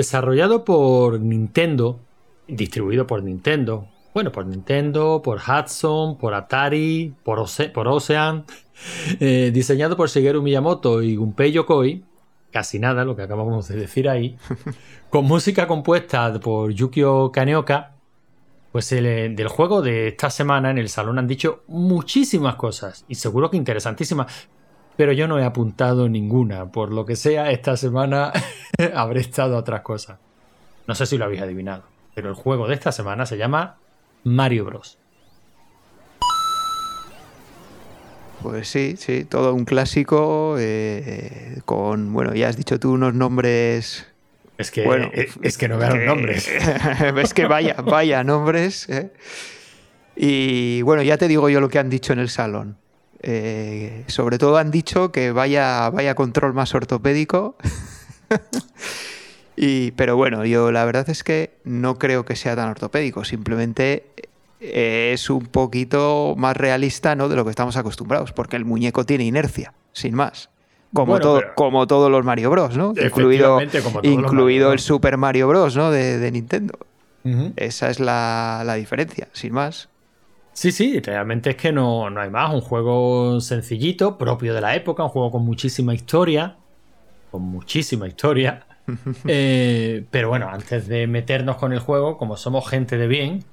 Desarrollado por Nintendo, distribuido por Nintendo. Bueno, por Nintendo, por Hudson, por Atari, por, por Ocean. Eh, diseñado por Shigeru Miyamoto y Gunpei Yokoi. Casi nada, lo que acabamos de decir ahí. con música compuesta por Yukio Kaneoka. Pues el, del juego de esta semana en el salón han dicho muchísimas cosas y seguro que interesantísimas pero yo no he apuntado ninguna. Por lo que sea, esta semana habré estado a otras cosas. No sé si lo habéis adivinado, pero el juego de esta semana se llama Mario Bros. Pues sí, sí, todo un clásico eh, con, bueno, ya has dicho tú unos nombres es que, bueno, es, que no vean los nombres. Es que vaya, vaya nombres. ¿eh? Y bueno, ya te digo yo lo que han dicho en el salón. Eh, sobre todo han dicho que vaya, vaya control más ortopédico. y, pero bueno, yo la verdad es que no creo que sea tan ortopédico, simplemente eh, es un poquito más realista ¿no? de lo que estamos acostumbrados, porque el muñeco tiene inercia, sin más. Como, todo, como todos los Mario Bros, ¿no? Incluido, incluido el Super Mario Bros, ¿no? De, Nintendo. Esa es la, la diferencia, sin más. Sí, sí, realmente es que no, no hay más. Un juego sencillito, propio de la época, un juego con muchísima historia. Con muchísima historia. Eh, pero bueno, antes de meternos con el juego, como somos gente de bien,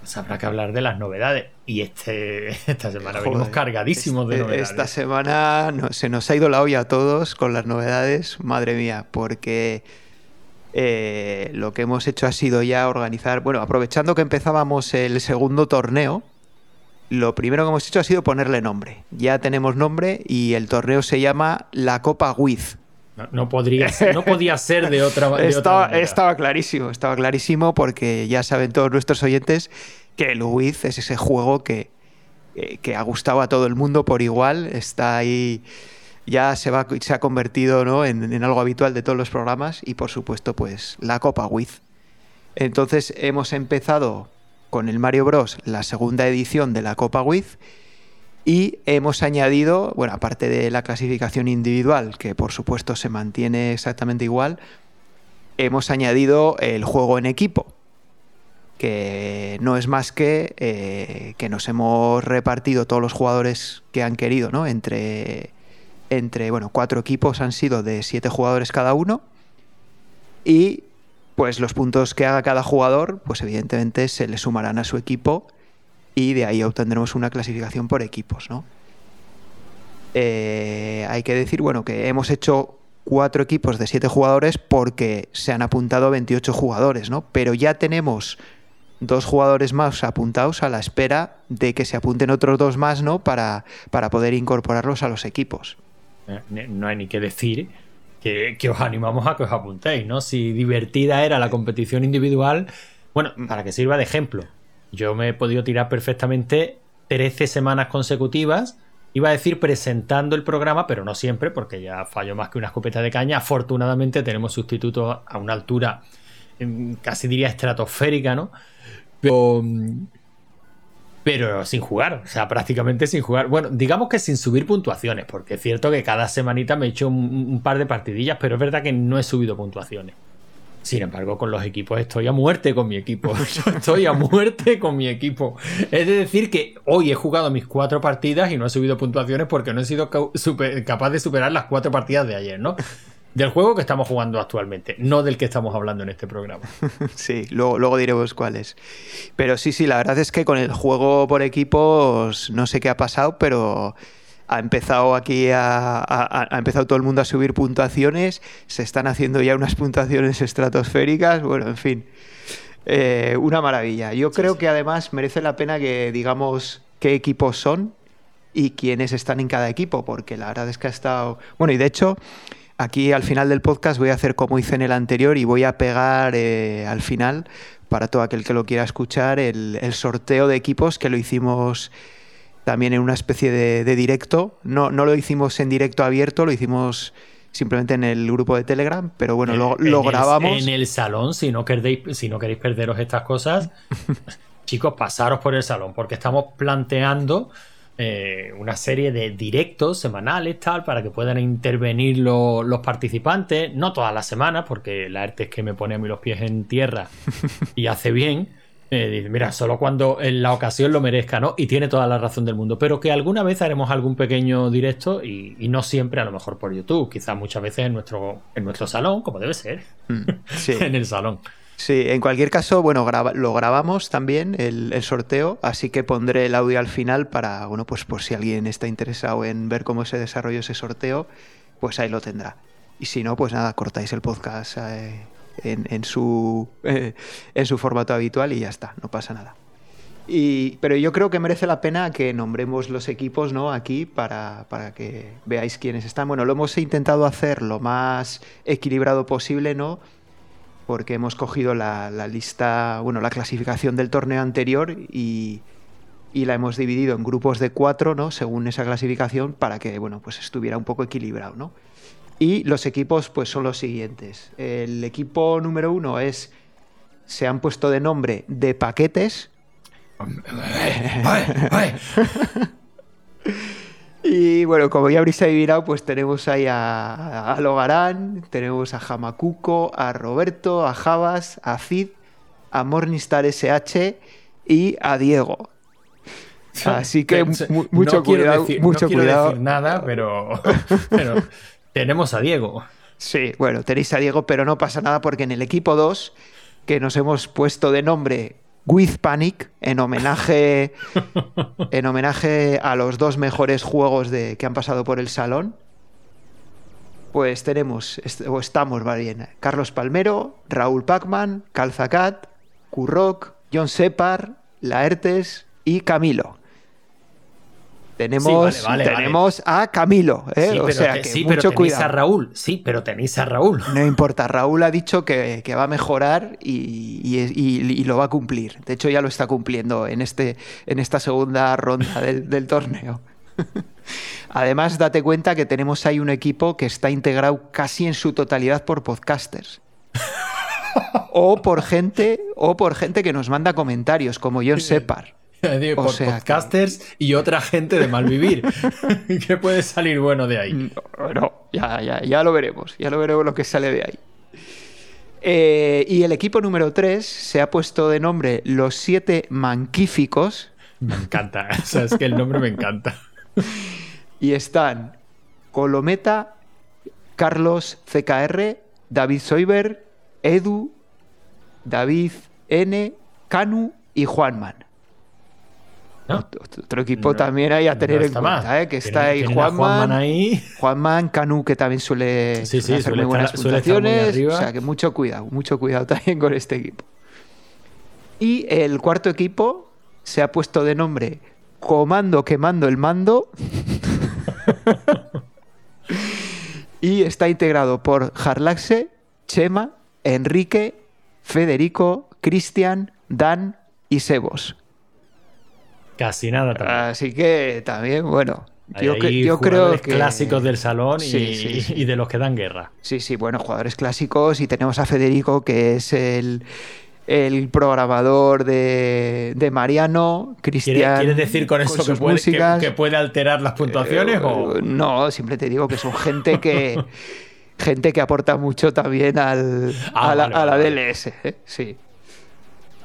pues habrá que hablar de las novedades. Y este, esta semana venimos cargadísimos de novedades. Esta semana se nos ha ido la olla a todos con las novedades, madre mía, porque eh, lo que hemos hecho ha sido ya organizar, bueno, aprovechando que empezábamos el segundo torneo, lo primero que hemos hecho ha sido ponerle nombre. Ya tenemos nombre y el torneo se llama la Copa Wiz. No, podría no podía ser de otra, manera. estaba clarísimo, estaba clarísimo porque ya saben todos nuestros oyentes que el Wiz es ese juego que, eh, que ha gustado a todo el mundo por igual. Está ahí ya se, ha convertido en, algo habitual de todos los programas y por supuesto pues la Copa Wiz. Entonces hemos empezado con el Mario Bros. la segunda edición de la Copa Wiz y hemos añadido, bueno, aparte de la clasificación individual, que por supuesto se mantiene exactamente igual, hemos añadido el juego en equipo, que no es más que eh, que nos hemos repartido todos los jugadores que han querido, ¿no? Entre entre, bueno, cuatro equipos han sido de siete jugadores cada uno y pues los puntos que haga cada jugador, pues evidentemente se le sumarán a su equipo y de ahí obtendremos una clasificación por equipos, ¿no? Eh, hay que decir, bueno, que hemos hecho cuatro equipos de siete jugadores porque se han apuntado 28 jugadores, ¿no? Pero ya tenemos dos jugadores más apuntados a la espera de que se apunten otros dos más, ¿no? Para, para poder incorporarlos a los equipos. No hay ni que decir que, os animamos a que os apuntéis, ¿no? Si divertida era la competición individual, bueno, para que sirva de ejemplo, yo me he podido tirar perfectamente 13 semanas consecutivas. Iba a decir presentando el programa, pero no siempre, porque ya fallo más que una escopeta de caña. Afortunadamente tenemos sustitutos a una altura mm, casi diría estratosférica, ¿no? Pero, mm, pero sin jugar, o sea, prácticamente sin jugar. Bueno, digamos que sin subir puntuaciones, porque es cierto que cada semanita me he hecho un, par de partidillas, pero es verdad que no he subido puntuaciones. Sin embargo, con los equipos estoy a muerte con mi equipo. Yo estoy a muerte con mi equipo. Es de decir que hoy he jugado mis cuatro partidas y no he subido puntuaciones porque no he sido capaz de superar las cuatro partidas de ayer, ¿no? Del juego que estamos jugando actualmente, no del que estamos hablando en este programa. Sí, luego, luego diremos cuáles. Pero sí, sí, la verdad es que con el juego por equipos no sé qué ha pasado, pero ha empezado aquí a, ha empezado todo el mundo a subir puntuaciones, se están haciendo ya unas puntuaciones estratosféricas, bueno, en fin, eh, una maravilla. Yo creo que además merece la pena que digamos qué equipos son y quiénes están en cada equipo, porque la verdad es que ha estado, bueno, y de hecho Aquí al final del podcast voy a hacer como hice en el anterior y voy a pegar eh, al final, para todo aquel que lo quiera escuchar, el, sorteo de equipos que lo hicimos también en una especie de, directo. No, no lo hicimos en directo abierto, lo hicimos simplemente en el grupo de Telegram, pero bueno, lo, lo grabamos. en el salón, si no, queréis, si no queréis perderos estas cosas, chicos, pasaros por el salón, porque estamos planteando eh, una serie de directos semanales, tal, para que puedan intervenir los participantes, no todas las semanas, porque la arte es que me pone a mí los pies en tierra y hace bien. Eh, mira, solo cuando en la ocasión lo merezca, ¿no? Y tiene toda la razón del mundo. Pero que alguna vez haremos algún pequeño directo y, no siempre a lo mejor por YouTube, quizás muchas veces en nuestro, en nuestro salón, como debe ser. Mm, en el salón. Sí, en cualquier caso, bueno, lo grabamos también el, sorteo, así que pondré el audio al final para, bueno, pues por si alguien está interesado en ver cómo se desarrolló ese sorteo, pues ahí lo tendrá. Y si no, pues nada, cortáis el podcast eh, en, su, eh, en su formato habitual y ya está, no pasa nada. Y, pero yo creo que merece la pena que nombremos los equipos ¿no? aquí para, para, que veáis quiénes están. Bueno, lo hemos intentado hacer lo más equilibrado posible, ¿no? Porque hemos cogido la, lista, bueno, la clasificación del torneo anterior y, la hemos dividido en grupos de cuatro, ¿no? Según esa clasificación, para que, bueno, pues estuviera un poco equilibrado, ¿no? Y los equipos, pues son los siguientes. El equipo número uno es, se han puesto de nombre de paquetes. Y bueno, como ya habréis adivinado, pues tenemos ahí a, a Logarán, tenemos a Jamacuco, a Roberto, a Javas, a Cid, a Morningstar SH y a Diego. Así que mucho cuidado. mucho no quiero decir nada, pero, pero tenemos a Diego. Sí, bueno, tenéis a Diego, pero no pasa nada porque en el equipo 2, que nos hemos puesto de nombre With Panic, en homenaje, en homenaje a los dos mejores juegos de, que han pasado por el salón. Pues tenemos, o estamos más bien, Carlos Palmero, Raúl Pacman, Calzacat, Curroc, John Separ, Laertes y Camilo. Tenemos, tenemos a Camilo, ¿eh? o sea que mucho cuidado. a Raúl, sí, pero tenéis a Raúl. No importa, Raúl ha dicho que, va a mejorar y, lo va a cumplir. De hecho, ya lo está cumpliendo en, este, en esta segunda ronda del, torneo. Además, date cuenta que tenemos ahí un equipo que está integrado casi en su totalidad por podcasters. o por gente, o por gente que nos manda comentarios, como John Separ. por podcasters y otra gente de malvivir. ¿Qué puede salir bueno de ahí? No, ya, ya, ya lo veremos. Ya lo veremos lo que sale de ahí. Eh, y el equipo número 3 se ha puesto de nombre Los Siete Manquíficos. Me encanta, es que el nombre me encanta. y están Colometa, Carlos CKR, David Soiber, Edu, David N, Canu y Juanman. Otro equipo también hay a tener en cuenta, ¿eh? que está ahí Juanman, ahí. Juanman, Canu, que también suele hacer muy buenas puntuaciones. O sea que mucho cuidado, mucho cuidado también con este equipo. Y el cuarto equipo se ha puesto de nombre Comando Quemando el Mando. y está integrado por Jarlaxe, Chema, Enrique, Federico, Cristian, Dan y Sebos. Casi nada también. Así que también, bueno. yo, creo que. clásicos del salón y, de los que dan guerra. Sí, sí, bueno, jugadores clásicos. Y tenemos a Federico, que es el, el programador de, de Mariano, Cristian. ¿Quieres decir con eso que, puede, que, puede, alterar las puntuaciones? o... Eh, no, siempre te digo que son gente que. gente que aporta mucho también al, ah, a, la, a la DLS. ¿eh? Sí.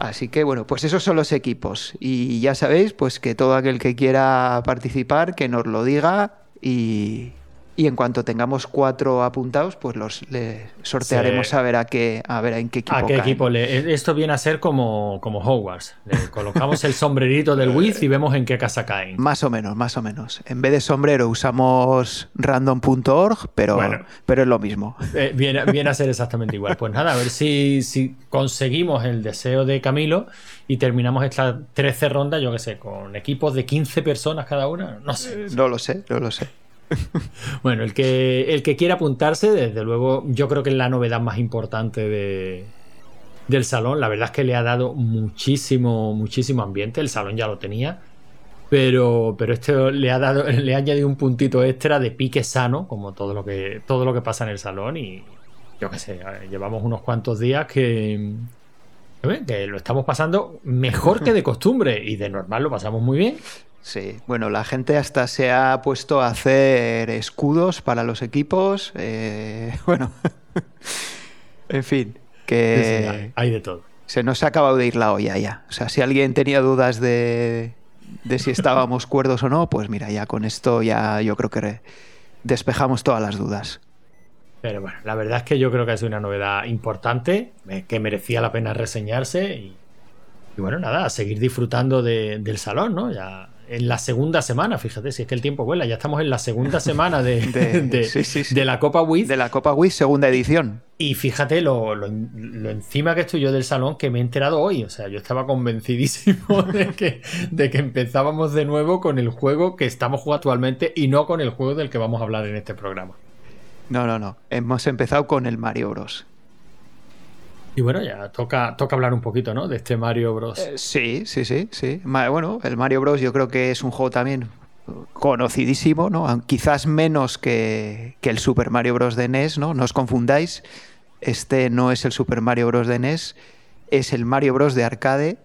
Así que bueno, pues esos son los equipos. Y ya sabéis, pues que todo aquel que quiera participar, que nos lo diga y, y en cuanto tengamos cuatro apuntados, pues los le sortearemos a ver a qué, a ver en qué equipo. A qué equipo le. Esto viene a ser como, como Hogwarts. Le colocamos el sombrerito del Wiz y vemos en qué casa caen. Más o menos, más o menos. En vez de sombrero usamos random.org, pero, pero es lo mismo. Eh, viene, viene, a ser exactamente igual. Pues nada, a ver si, si conseguimos el deseo de Camilo y terminamos estas 13 rondas, yo qué sé, con equipos de 15 personas cada una. No sé. No lo sé, no lo sé. bueno, el que, el que quiera apuntarse, desde luego, yo creo que es la novedad más importante de, del salón. La verdad es que le ha dado muchísimo, muchísimo ambiente. El salón ya lo tenía. Pero, pero este le ha dado, le ha añadido un puntito extra de pique sano, como todo lo que, todo lo que pasa en el salón. Y yo qué sé, llevamos unos cuantos días que, que lo estamos pasando mejor que de costumbre. Y de normal lo pasamos muy bien. Sí, bueno, la gente hasta se ha puesto a hacer escudos para los equipos. Eh, bueno, en fin, que hay de todo. Se nos ha acabado de ir la olla ya. O sea, si alguien tenía dudas de, de si estábamos cuerdos o no, pues mira, ya con esto ya yo creo que despejamos todas las dudas. Pero bueno, la verdad es que yo creo que es una novedad importante, que merecía la pena reseñarse y, bueno, nada, a seguir disfrutando del salón, ¿no? Ya en la segunda semana, fíjate, si es que el tiempo vuela, ya estamos en la segunda semana de, de, la Copa Wii. De la Copa Wii, segunda edición. Y fíjate lo, lo, encima que estoy yo del salón que me he enterado hoy. O sea, yo estaba convencidísimo de que, de que empezábamos de nuevo con el juego que estamos jugando actualmente y no con el juego del que vamos a hablar en este programa. No, no, no. Hemos empezado con el Mario Bros. Y bueno, ya toca, toca hablar un poquito, ¿no? De este Mario Bros. Eh, sí, sí, sí, sí. Bueno, el Mario Bros. yo creo que es un juego también conocidísimo, ¿no? Quizás menos que, el Super Mario Bros. de NES, ¿no? No os confundáis. Este no es el Super Mario Bros. de NES, es el Mario Bros. de arcade,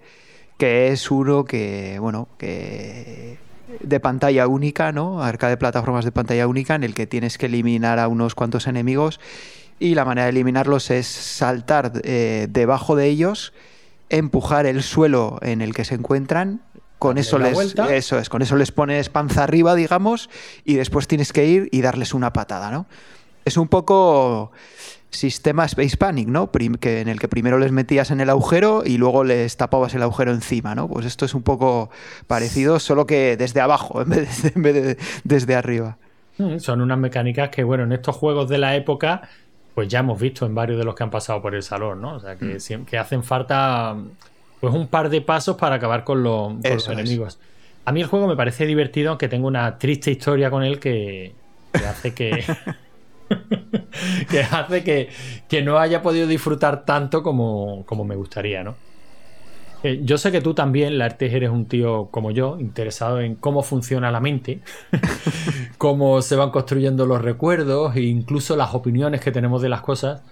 que es uno que, bueno, que de pantalla única, ¿no? Arcade plataformas de pantalla única en el que tienes que eliminar a unos cuantos enemigos y la manera de eliminarlos es saltar eh, debajo de ellos, empujar el suelo en el que se encuentran. Con eso les eso es, con eso les pones panza arriba, digamos, y después tienes que ir y darles una patada, ¿no? Es un poco sistema Space Panic, ¿no? que en el que primero les metías en el agujero y luego les tapabas el agujero encima, ¿no? Pues esto es un poco parecido, solo que desde abajo en vez de, en vez de desde arriba. Mm, son unas mecánicas que, bueno, en estos juegos de la época pues ya hemos visto en varios de los que han pasado por el salón, ¿no? O sea, que, mm. que hacen falta pues un par de pasos para acabar con, los enemigos. A mí el juego me parece divertido, aunque tengo una triste historia con él que, hace que... que hace que, que, no haya podido disfrutar tanto como, como me gustaría, ¿no? Eh, yo sé que tú también, Lartes, eres un tío como yo, interesado en cómo funciona la mente, cómo se van construyendo los recuerdos e incluso las opiniones que tenemos de las cosas.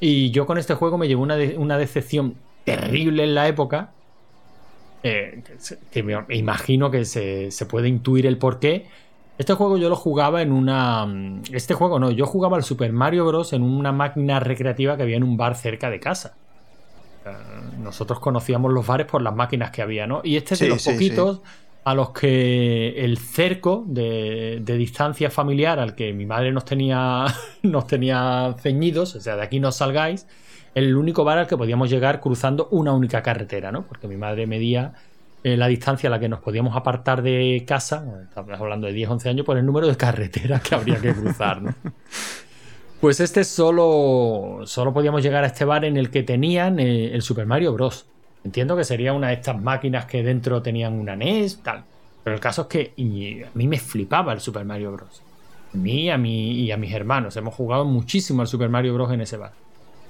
Y yo con este juego me llevo una, decepción terrible en la época, eh, que me imagino que se, se puede intuir el porqué. Este juego yo lo jugaba en una... Este juego no, yo jugaba al Super Mario Bros. en una máquina recreativa que había en un bar cerca de casa nosotros conocíamos los bares por las máquinas que había, ¿no? Y este es de los poquitos a los que el cerco de, distancia familiar al que mi madre nos tenía, nos tenía ceñidos, o sea, de aquí no salgáis, el único bar al que podíamos llegar cruzando una única carretera, ¿no? Porque mi madre medía eh, la distancia a la que nos podíamos apartar de casa, estamos hablando de 10, 11 años, por el número de carreteras que habría que cruzar, ¿no? Pues este solo, solo podíamos llegar a este bar en el que tenían eh, el Super Mario Bros. Entiendo que sería una de estas máquinas que dentro tenían una NES, tal. Pero el caso es que a mí me flipaba el Super Mario Bros. A mí, a mí y a mis hermanos. Hemos jugado muchísimo al Super Mario Bros. en ese bar.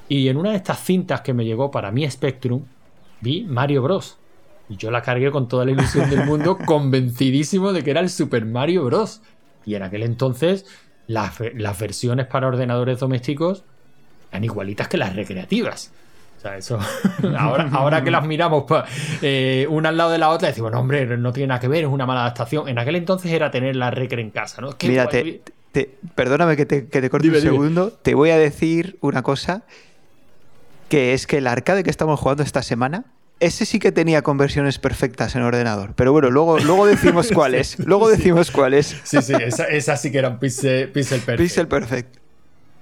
Y en una de estas cintas que me llegó para mi Spectrum, vi Mario Bros. Y yo la cargué con toda la ilusión del mundo, convencidísimo de que era el Super Mario Bros. Y en aquel entonces las, versiones para ordenadores domésticos eran igualitas que las recreativas. O sea, eso. ahora, ahora que las miramos eh, una al lado de la otra, decimos, no, hombre, no tiene nada que ver, es una mala adaptación. En aquel entonces era tener la recre en casa, ¿no? Mira, perdóname que te, que corte un segundo. Te voy a decir una cosa: que es que el arcade que estamos jugando esta semana ese sí que tenía conversiones perfectas en ordenador. Pero bueno, luego, luego decimos cuáles. luego decimos cuáles. Sí, sí, esa, sí que era pixel, pixel perfect. Pixel perfect.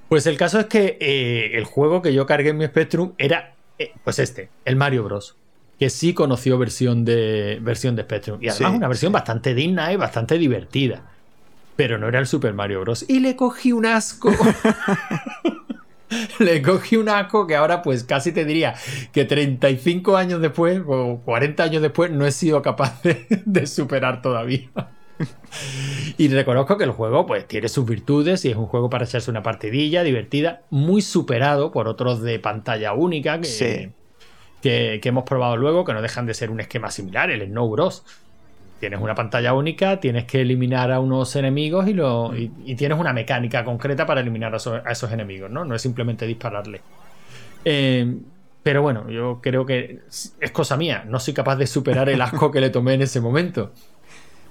Pues el caso es que eh, el juego que yo cargué en mi Spectrum era, eh, pues este, el Mario Bros. Que sí conoció versión de, versión de Spectrum. Y además una versión bastante digna y bastante divertida. Pero no era el Super Mario Bros. Y le cogí un asco. le cogí un asco que ahora pues casi te diría que 35 años después o 40 años después no he sido capaz de, superar todavía. y reconozco que el juego pues tiene sus virtudes y es un juego para echarse una partidilla divertida, muy superado por otros de pantalla única que, que, que, hemos probado luego, que no dejan de ser un esquema similar, el Snow Bros tienes una pantalla única, tienes que eliminar a unos enemigos y, lo, y, tienes una mecánica concreta para eliminar a, esos enemigos, ¿no? No es simplemente dispararle. Eh, pero bueno, yo creo que es cosa mía, no soy capaz de superar el asco que le tomé en ese momento.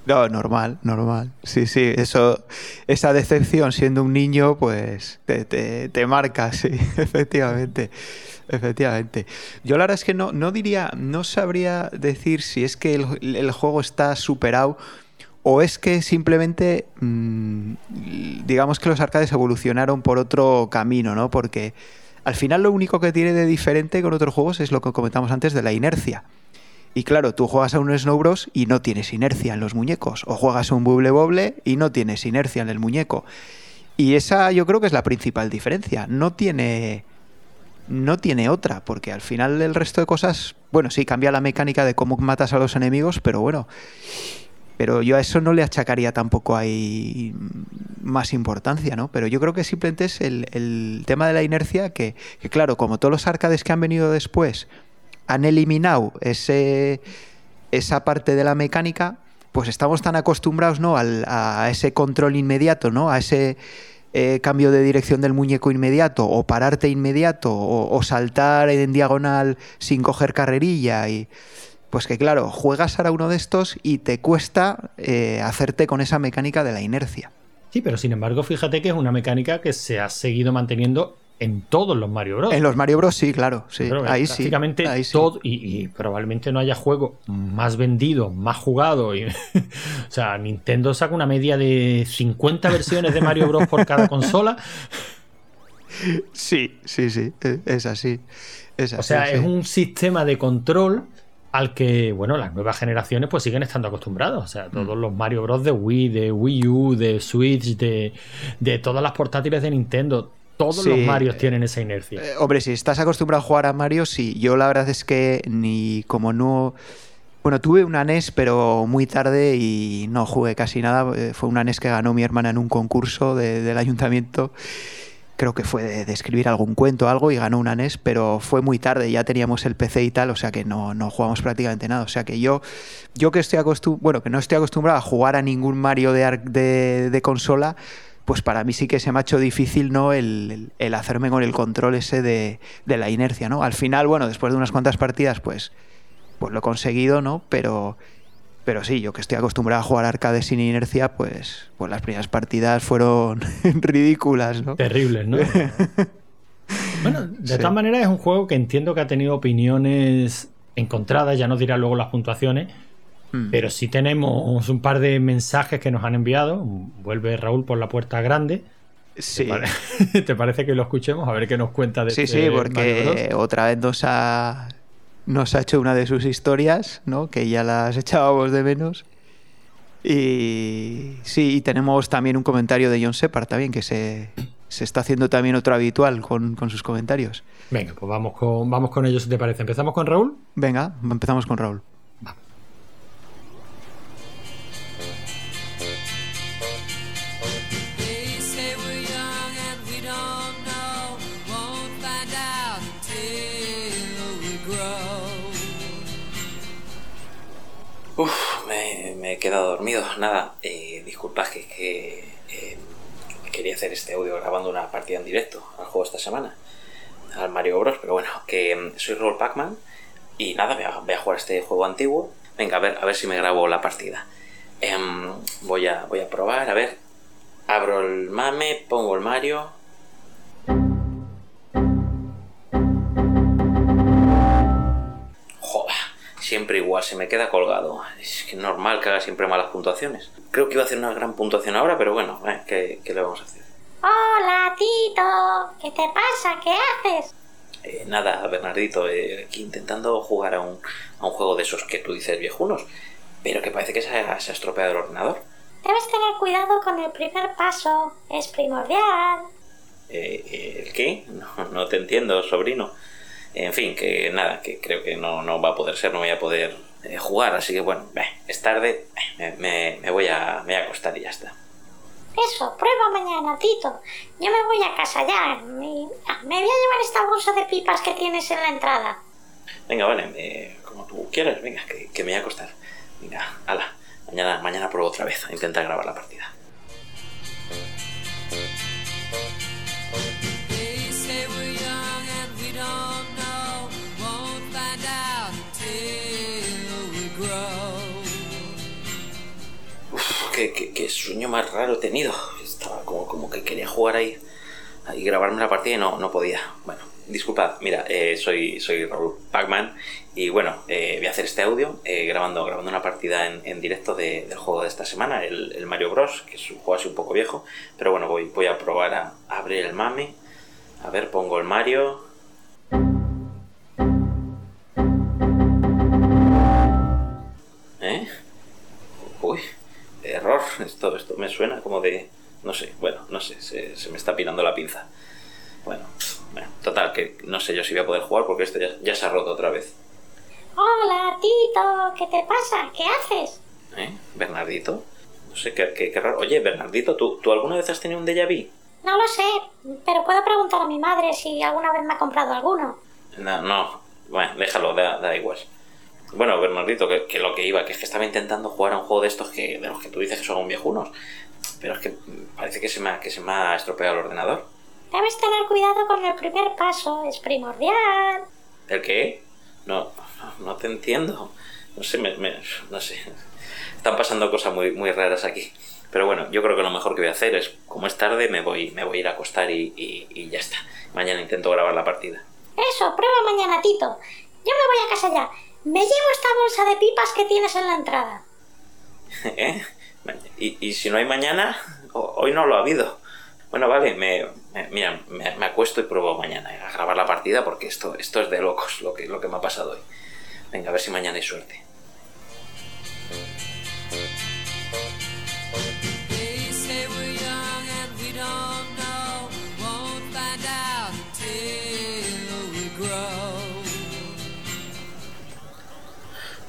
No, normal, normal. Sí, sí, eso, esa decepción siendo un niño, pues te, te, marca, sí, efectivamente. Efectivamente. Yo la verdad es que no, no diría, no sabría decir si es que el, juego está superado o es que simplemente, mm, digamos que los arcades evolucionaron por otro camino, ¿no? Porque al final lo único que tiene de diferente con otros juegos es lo que comentamos antes de la inercia. Y claro, tú juegas a un Snow Bros y no tienes inercia en los muñecos. O juegas a un Bubble Bobble y no tienes inercia en el muñeco. Y esa yo creo que es la principal diferencia. No tiene. No tiene otra, porque al final el resto de cosas, bueno, sí, cambia la mecánica de cómo matas a los enemigos, pero bueno, pero yo a eso no le achacaría tampoco ahí más importancia, ¿no? Pero yo creo que simplemente es el, tema de la inercia que, que, claro, como todos los arcades que han venido después han eliminado ese, esa parte de la mecánica, pues estamos tan acostumbrados ¿no? a ese control inmediato, ¿no? a ese eh, cambio de dirección del muñeco inmediato, o pararte inmediato, o, saltar en diagonal sin coger carrerilla. Y, pues que claro, juegas ahora uno de estos y te cuesta eh, hacerte con esa mecánica de la inercia. Sí, pero sin embargo, fíjate que es una mecánica que se ha seguido manteniendo en todos los Mario Bros. En los Mario Bros, sí, claro. Sí. ahí sí. Ahí todo, y, probablemente no haya juego más vendido, más jugado. Y, o sea, Nintendo saca una media de 50 versiones de Mario Bros por cada consola. Sí, sí, sí. E, es así. Es o sea, es un sistema de control al que, bueno, las nuevas generaciones pues siguen estando acostumbrados. O sea, todos mm. los Mario Bros. de Wii, de Wii U, de Switch, de, de todas las portátiles de Nintendo todos los Marios tienen esa inercia. Eh, hombre, si estás acostumbrado a jugar a Mario, sí. Yo la verdad es que ni como no... Bueno, tuve una NES, pero muy tarde y no jugué casi nada. Eh, fue una NES que ganó mi hermana en un concurso del ayuntamiento. Creo que fue de, escribir algún cuento o algo y ganó una NES, pero fue muy tarde. Ya teníamos el PC y tal, o sea que no, no jugamos prácticamente nada. O sea que yo, yo que estoy acostumbrado, bueno, que no estoy acostumbrado a jugar a ningún Mario de, de, de consola, pues para mí sí que se me ha hecho difícil ¿no? el, hacerme con el control ese de, la inercia. ¿no? Al final, bueno, después de unas cuantas partidas, pues, pues lo he conseguido, ¿no? Pero, pero sí, yo que estoy acostumbrado a jugar arcade sin inercia, pues, pues las primeras partidas fueron ridículas, ¿no? Terribles, ¿no? bueno, de todas maneras es un juego que entiendo que ha tenido opiniones encontradas, ya nos dirá luego las puntuaciones, Hmm. Pero sí tenemos un par de mensajes que nos han enviado. Vuelve Raúl por la puerta grande. Sí. ¿Te, parece que lo escuchemos? A ver qué nos cuenta de Sí, este sí, porque otra vez nos ha, nos ha hecho una de sus historias, ¿no? Que ya las echábamos de menos. Y sí, y tenemos también un comentario de John Separ también, que se, se está haciendo también otro habitual con, con, sus comentarios. Venga, pues vamos con, vamos con ellos, si te parece. ¿Empezamos con Raúl? Venga, empezamos con Raúl. Uf, me, he quedado dormido. Nada, eh, disculpad que, eh, quería hacer este audio grabando una partida en directo al juego esta semana, al Mario Bros. Pero bueno, que mm, soy Roll Pac-Man y nada, voy a, jugar este juego antiguo. Venga, a ver, a ver si me grabo la partida. Em, voy, a, voy a probar, a ver. Abro el mame, pongo el Mario, siempre igual, se me queda colgado. Es que normal que haga siempre malas puntuaciones. Creo que iba a hacer una gran puntuación ahora, pero bueno, eh, ¿qué, le vamos a hacer? Hola, Tito. ¿Qué te pasa? ¿Qué haces? Eh, nada, Bernardito, eh, aquí intentando jugar a un, a un juego de esos que tú dices viejunos, pero que parece que se ha, se ha estropeado el ordenador. Debes tener cuidado con el primer paso, es primordial. ¿El qué? No, no te entiendo, sobrino. En fin, que nada, que creo que no, no va a poder ser, no voy a poder eh, jugar, así que bueno, es tarde, me, voy a, me voy a acostar y ya está. Eso, prueba mañana, Tito. Yo me voy a casa ya. Me, ah, me voy a llevar esta bolsa de pipas que tienes en la entrada. Venga, vale, como tú quieras, venga, que, que, me voy a acostar. Venga, hala, mañana, mañana pruebo otra vez a intentar grabar la partida. Qué, sueño más raro he tenido. Estaba como, como que quería jugar ahí y grabarme la partida y no, no podía. Bueno, disculpad, mira, eh, soy, soy Raúl Pacman y bueno, eh, voy a hacer este audio eh, grabando, grabando una partida en, en directo de- del juego de esta semana, el, el Mario Bros, que es un juego así un poco viejo, pero bueno, voy, voy a probar a, abrir el mame. A ver, pongo el Mario. Error. Esto, esto me suena como de. No sé, bueno, no sé, se, se me está pirando la pinza. Bueno, bueno, total, que no sé yo si voy a poder jugar porque esto ya, ya se ha roto otra vez. Hola, Tito, ¿qué te pasa? ¿Qué haces? ¿Eh? ¿Bernardito? No sé, qué, qué- qué raro. Oye, Bernardito, ¿tú, ¿tú alguna vez has tenido un déjà vu? No lo sé, pero puedo preguntar a mi madre si alguna vez me ha comprado alguno. No, no. Bueno, déjalo, da, da igual. Bueno, Bernardito, que, que lo que iba, que es que estaba intentando jugar a un juego de estos que, de los que tú dices que son viejunos. Pero es que parece que se me ha, que se me ha estropeado el ordenador. Debes tener cuidado con el primer paso, es primordial. ¿El qué? No, no, no te entiendo. No sé, me, me- no sé. Están pasando cosas muy, muy raras aquí. Pero bueno, yo creo que lo mejor que voy a hacer es, como es tarde, me voy, me voy a ir a acostar y, y- y ya está. Mañana intento grabar la partida. Eso, prueba mañana, Tito. Yo me voy a casa ya. Me llevo esta bolsa de pipas que tienes en la entrada. ¿Eh? ¿Y, y si no hay mañana? Hoy no lo ha habido. Bueno, vale, me, mira, me, acuesto y pruebo mañana a grabar la partida porque esto, esto es de locos lo que, lo que me ha pasado hoy. Venga, a ver si mañana hay suerte.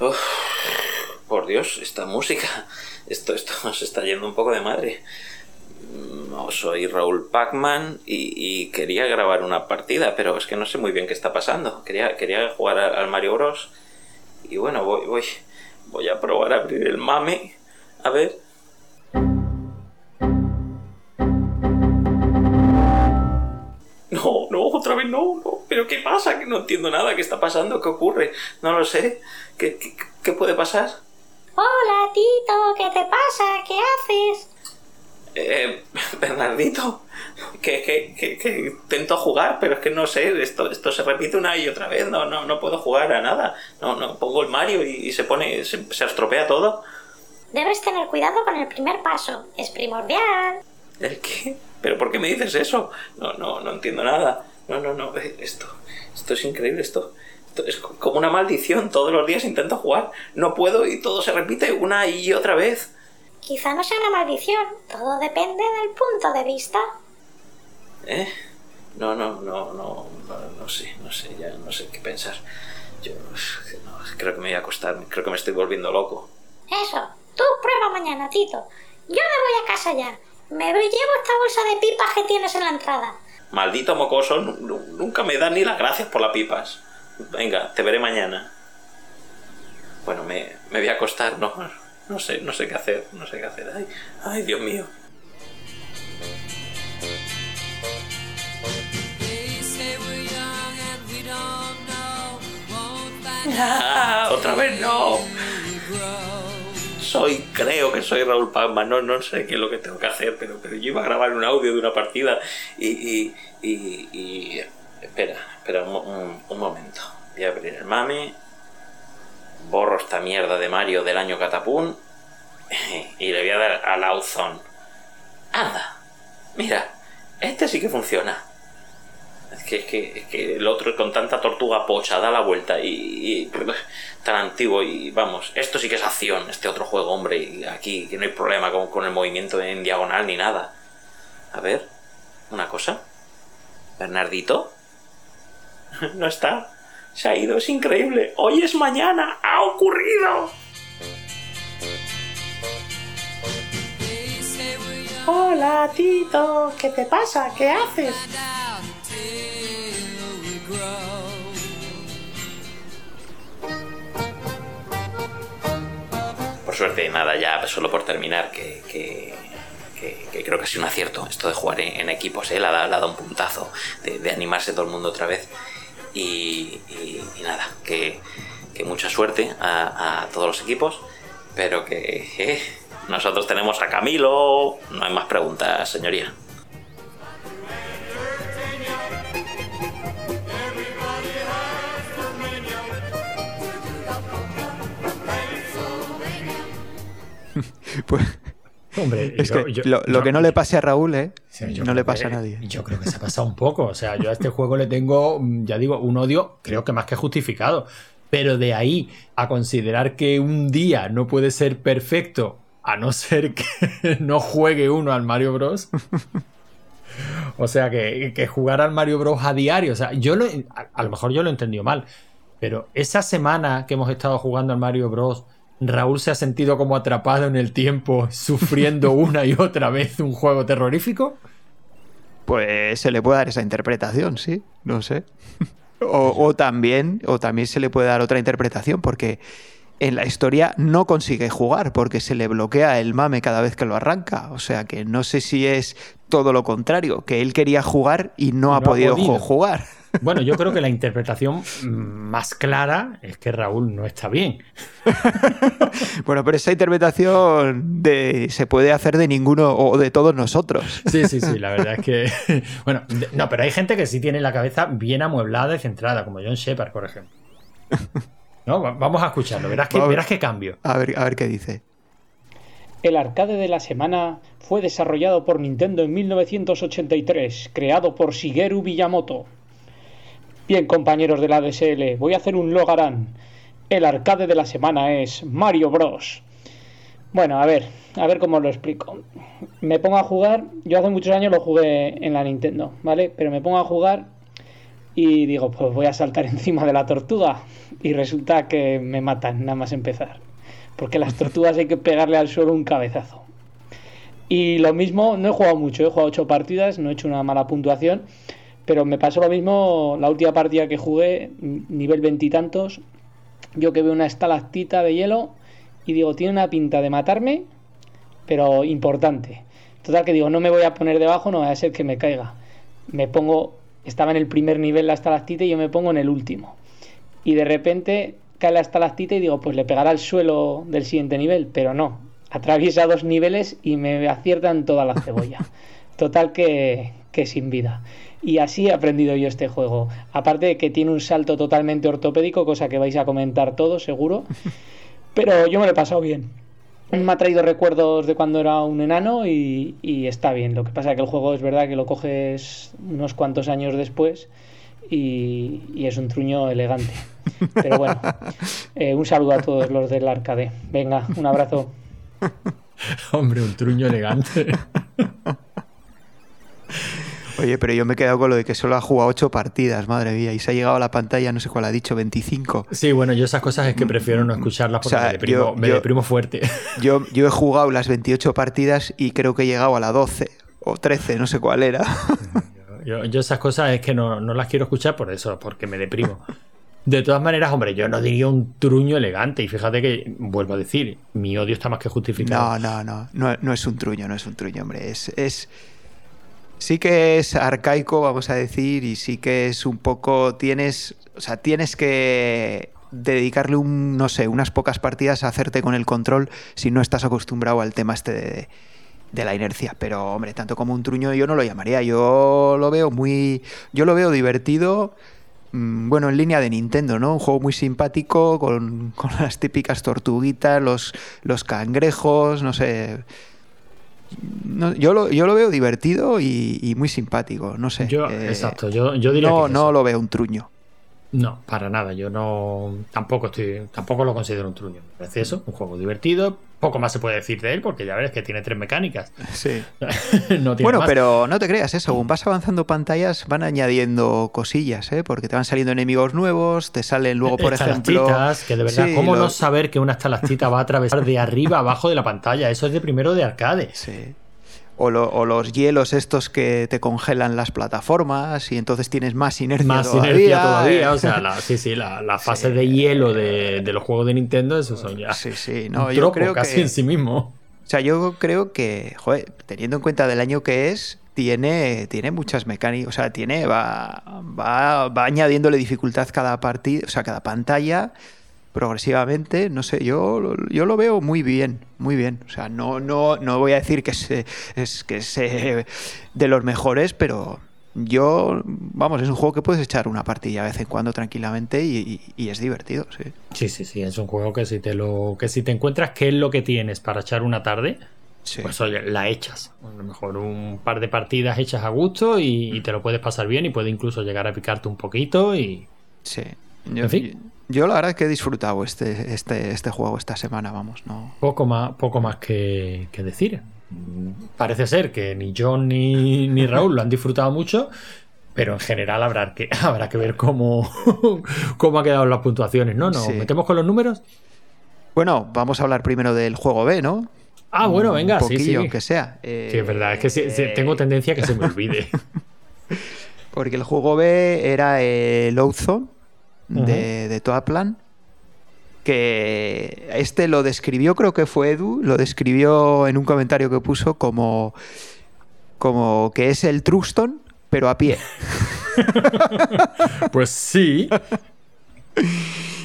Uf, por Dios, esta música. Esto, esto se está yendo un poco de madre. No, soy Raúl Pacman y, y quería grabar una partida, pero es que no sé muy bien qué está pasando. Quería, quería jugar al Mario Bros. Y bueno, voy, voy, voy a probar a abrir el mame. A ver. No, otra vez no, no. ¿Pero qué pasa? Que no entiendo nada. ¿Qué está pasando? ¿Qué ocurre? No lo sé. ¿Qué, qué, qué puede pasar? Hola, Tito, ¿qué te pasa? ¿Qué haces? Eh, Bernardito, que, que, que, que intento jugar, pero es que no sé, esto, esto se repite una y otra vez, no, no, no puedo jugar a nada. No, no, pongo el Mario y, y se pone, se, se estropea todo. Debes tener cuidado con el primer paso, es primordial. ¿El qué? ¿Pero por qué me dices eso? No, no, no entiendo nada. No, no, no, eh, esto, esto es increíble, esto, esto es co- como una maldición. Todos los días intento jugar, no puedo y todo se repite una y otra vez. Quizá no sea una maldición, todo depende del punto de vista. ¿Eh? No, no, no, no, no, no sé, no sé, ya no sé qué pensar. Yo creo que me voy a acostar, creo que me estoy volviendo loco. Eso, tú prueba mañana, Tito. Yo me voy a casa ya. Me llevo esta bolsa de pipas que tienes en la entrada. Maldito mocoso, nu- nu- nunca me da ni las gracias por las pipas. Venga, te veré mañana. Bueno, me, me voy a acostar, no, no sé, no sé qué hacer, no sé qué hacer. Ay, ay, Dios mío. Ah, otra vez no. Soy, creo que soy Raúl Palma, no, no sé qué es lo que tengo que hacer, pero, pero yo iba a grabar un audio de una partida y... y, y, espera, espera un, un- momento. Voy a abrir el mame, borro esta mierda de Mario del año Catapún y le voy a dar al Auzón. Anda, mira, este sí que funciona. Es que, es que, es que el otro con tanta tortuga pocha da la vuelta y, tan antiguo y vamos, esto sí que es acción, este otro juego, hombre, y aquí que no hay problema con, con el movimiento en diagonal ni nada. A ver, una cosa. Bernardito. No está. Se ha ido, es increíble. Hoy es mañana, ha ocurrido. Hola, Tito, ¿qué te pasa? ¿Qué haces? Por suerte, nada, ya solo por terminar, que, que, creo que ha sido un acierto esto de jugar en, equipos, ¿eh? le, ha, dado- un puntazo de, animarse todo el mundo otra vez. Y, nada, que, que mucha suerte a, a todos los equipos, pero que, eh, nosotros tenemos a Camilo. No hay más preguntas, señoría. Pues, Hombre, es yo- que yo- lo, lo yo- que no le pase a Raúl, ¿eh? No le pasa a nadie. Yo creo que se ha pasado un poco. O sea, yo a este juego le tengo, mm, ya digo, un odio, creo que más que justificado. Pero de ahí a considerar que un día no puede ser perfecto, a no ser que no juegue uno al Mario Bros. O sea, que, que jugar al Mario Bros. a diario. O sea, yo lo, a, a lo mejor yo lo he entendido mal. Pero esa semana que hemos estado jugando al Mario Bros. Raúl se ha sentido como atrapado en el tiempo, sufriendo una y otra vez un juego terrorífico. Pues se le puede dar esa interpretación, sí, no sé. O, o también, o también se le puede dar otra interpretación, porque en la historia no consigue jugar, porque se le bloquea el mame cada vez que lo arranca. O sea que no sé si es todo lo contrario, que él quería jugar y no, ha No ha podido, podido. ju- jugar. Bueno, yo creo que la interpretación más clara es que Raúl no está bien. Bueno, pero esa interpretación de, se puede hacer de ninguno o de todos nosotros. Sí, sí, sí, la verdad es que. Bueno, no, pero hay gente que sí tiene la cabeza bien amueblada y centrada, como John Shepard, por ejemplo. No, va- vamos a escucharlo, verás que, verás que cambio. A ver, a ver qué dice. El arcade de la semana fue desarrollado por Nintendo en 1983, creado por Shigeru Miyamoto. Bien, compañeros de la DSL, voy a hacer un logarán. El arcade de la semana es Mario Bros. Bueno, a ver, a ver cómo lo explico. Me pongo a jugar, yo hace muchos años lo jugué en la Nintendo, ¿vale? Pero me pongo a jugar y digo, pues voy a saltar encima de la tortuga. Y resulta que me matan nada más empezar. Porque las tortugas hay que pegarle al suelo un cabezazo. Y lo mismo, no he jugado mucho, he jugado ocho partidas, no he hecho una mala puntuación, pero me pasó lo mismo la última partida que jugué, nivel veintitantos, yo que veo una estalactita de hielo y digo, tiene una pinta de matarme, pero importante. Total que digo, no me voy a poner debajo, no va a ser que me caiga. Me pongo, estaba en el primer nivel la estalactita y yo me pongo en el último. Y de repente cae la estalactita y digo, pues le pegará al suelo del siguiente nivel, pero no. Atraviesa dos niveles y me aciertan toda la cebolla. Total que, que sin vida. Y así he aprendido yo este juego. Aparte de que tiene un salto totalmente ortopédico, cosa que vais a comentar todos, seguro. Pero yo me lo he pasado bien. Me ha traído recuerdos de cuando era un enano y, y está bien. Lo que pasa es que el juego es verdad que lo coges unos cuantos años después y, y es un truño elegante. Pero bueno, eh, un saludo a todos los del arcade. Venga, un abrazo. Hombre, un truño elegante. Oye, pero yo me he quedado con lo de que solo ha jugado ocho partidas, madre mía, y se ha llegado a la pantalla, no sé cuál ha dicho, 25. Sí, bueno, yo esas cosas es que prefiero no escucharlas porque O sea, me, deprimo, yo- me yo- deprimo fuerte. Yo, yo he jugado las 28 partidas y creo que he llegado a la 12 o 13, no sé cuál era. Yo, yo esas cosas es que no, no las quiero escuchar por eso, porque me deprimo. De todas maneras, hombre, yo no diría un truño elegante. Y fíjate que, vuelvo a decir, mi odio está más que justificado. No, no, no, no, no es un truño, no es un truño, hombre. Es, es. Sí que es arcaico, vamos a decir, y sí que es un poco. Tienes. O sea, tienes que dedicarle un, no sé, unas pocas partidas a hacerte con el control si no estás acostumbrado al tema este de, de la inercia. Pero, hombre, tanto como un truño yo no lo llamaría. Yo lo veo muy. Yo lo veo divertido. mm, Bueno, en línea de Nintendo, ¿no? Un juego muy simpático, con, con las típicas tortuguitas, los, los cangrejos, no sé. No, yo, lo, yo lo veo divertido y, y muy simpático, no sé. Yo, eh, exacto, yo, yo diría no, que no lo veo un truño. No, para nada. Yo no. Tampoco estoy. Tampoco lo considero un truño. Me parece eso, un juego divertido. Poco más se puede decir de él, porque ya ves que tiene tres mecánicas. Sí. no tiene Bueno, más. pero no te creas, eso, según vas avanzando pantallas, van añadiendo cosillas, ¿eh? Porque te van saliendo enemigos nuevos, te salen luego, por ejemplo. Que de verdad, Sí, ¿cómo no saber que una estalactita va a atravesar de arriba a abajo de la pantalla? Eso es de primero de arcade. Sí. O, lo- o los hielos estos que te congelan las plataformas y entonces tienes más inercia Más todavía. inercia todavía. O sea, la, sí, sí, la, la fase de hielo de, de los juegos de Nintendo, eso son ya. Sí, sí, no, un yo tropo creo casi que- en sí mismo. O sea, yo creo que, joder, teniendo en cuenta del año que es, tiene, tiene muchas mecánicas, o sea, tiene, va, va, va añadiéndole dificultad cada partida, o sea, cada pantalla. Progresivamente, no sé, yo, yo lo veo muy bien, muy bien. O sea, no, no, no voy a decir que se, es que se de los mejores, pero yo, vamos, es un juego que puedes echar una partida de vez en cuando tranquilamente y, y- y es divertido, sí. Sí, sí, sí, es un juego que si te lo que si te encuentras qué es lo que tienes para echar una tarde, Sí. pues oye, la echas. A lo mejor un par de partidas hechas a gusto y, y te lo puedes pasar bien y puede incluso llegar a picarte un poquito y Sí. Yo, En fin. Yo la verdad es que he disfrutado este, este, este juego esta semana, vamos, no. poco más, poco más que, que decir. Parece ser que ni John ni, ni Raúl lo han disfrutado mucho, pero en general habrá que, habrá que ver cómo, cómo ha quedado las puntuaciones, ¿no? ¿Nos Sí. metemos con los números? Bueno, vamos a hablar primero del juego B, ¿no? Ah, bueno, Un venga, sí, poquillo, sí. aunque sea. Eh, Sí, es verdad, es que sí, tengo tendencia a que se me olvide. Porque el juego B era el Outzone de, de Toaplan. Que este lo describió, creo que fue Edu, lo describió en un comentario que puso como, como que es el Truston, pero a pie. Pues sí.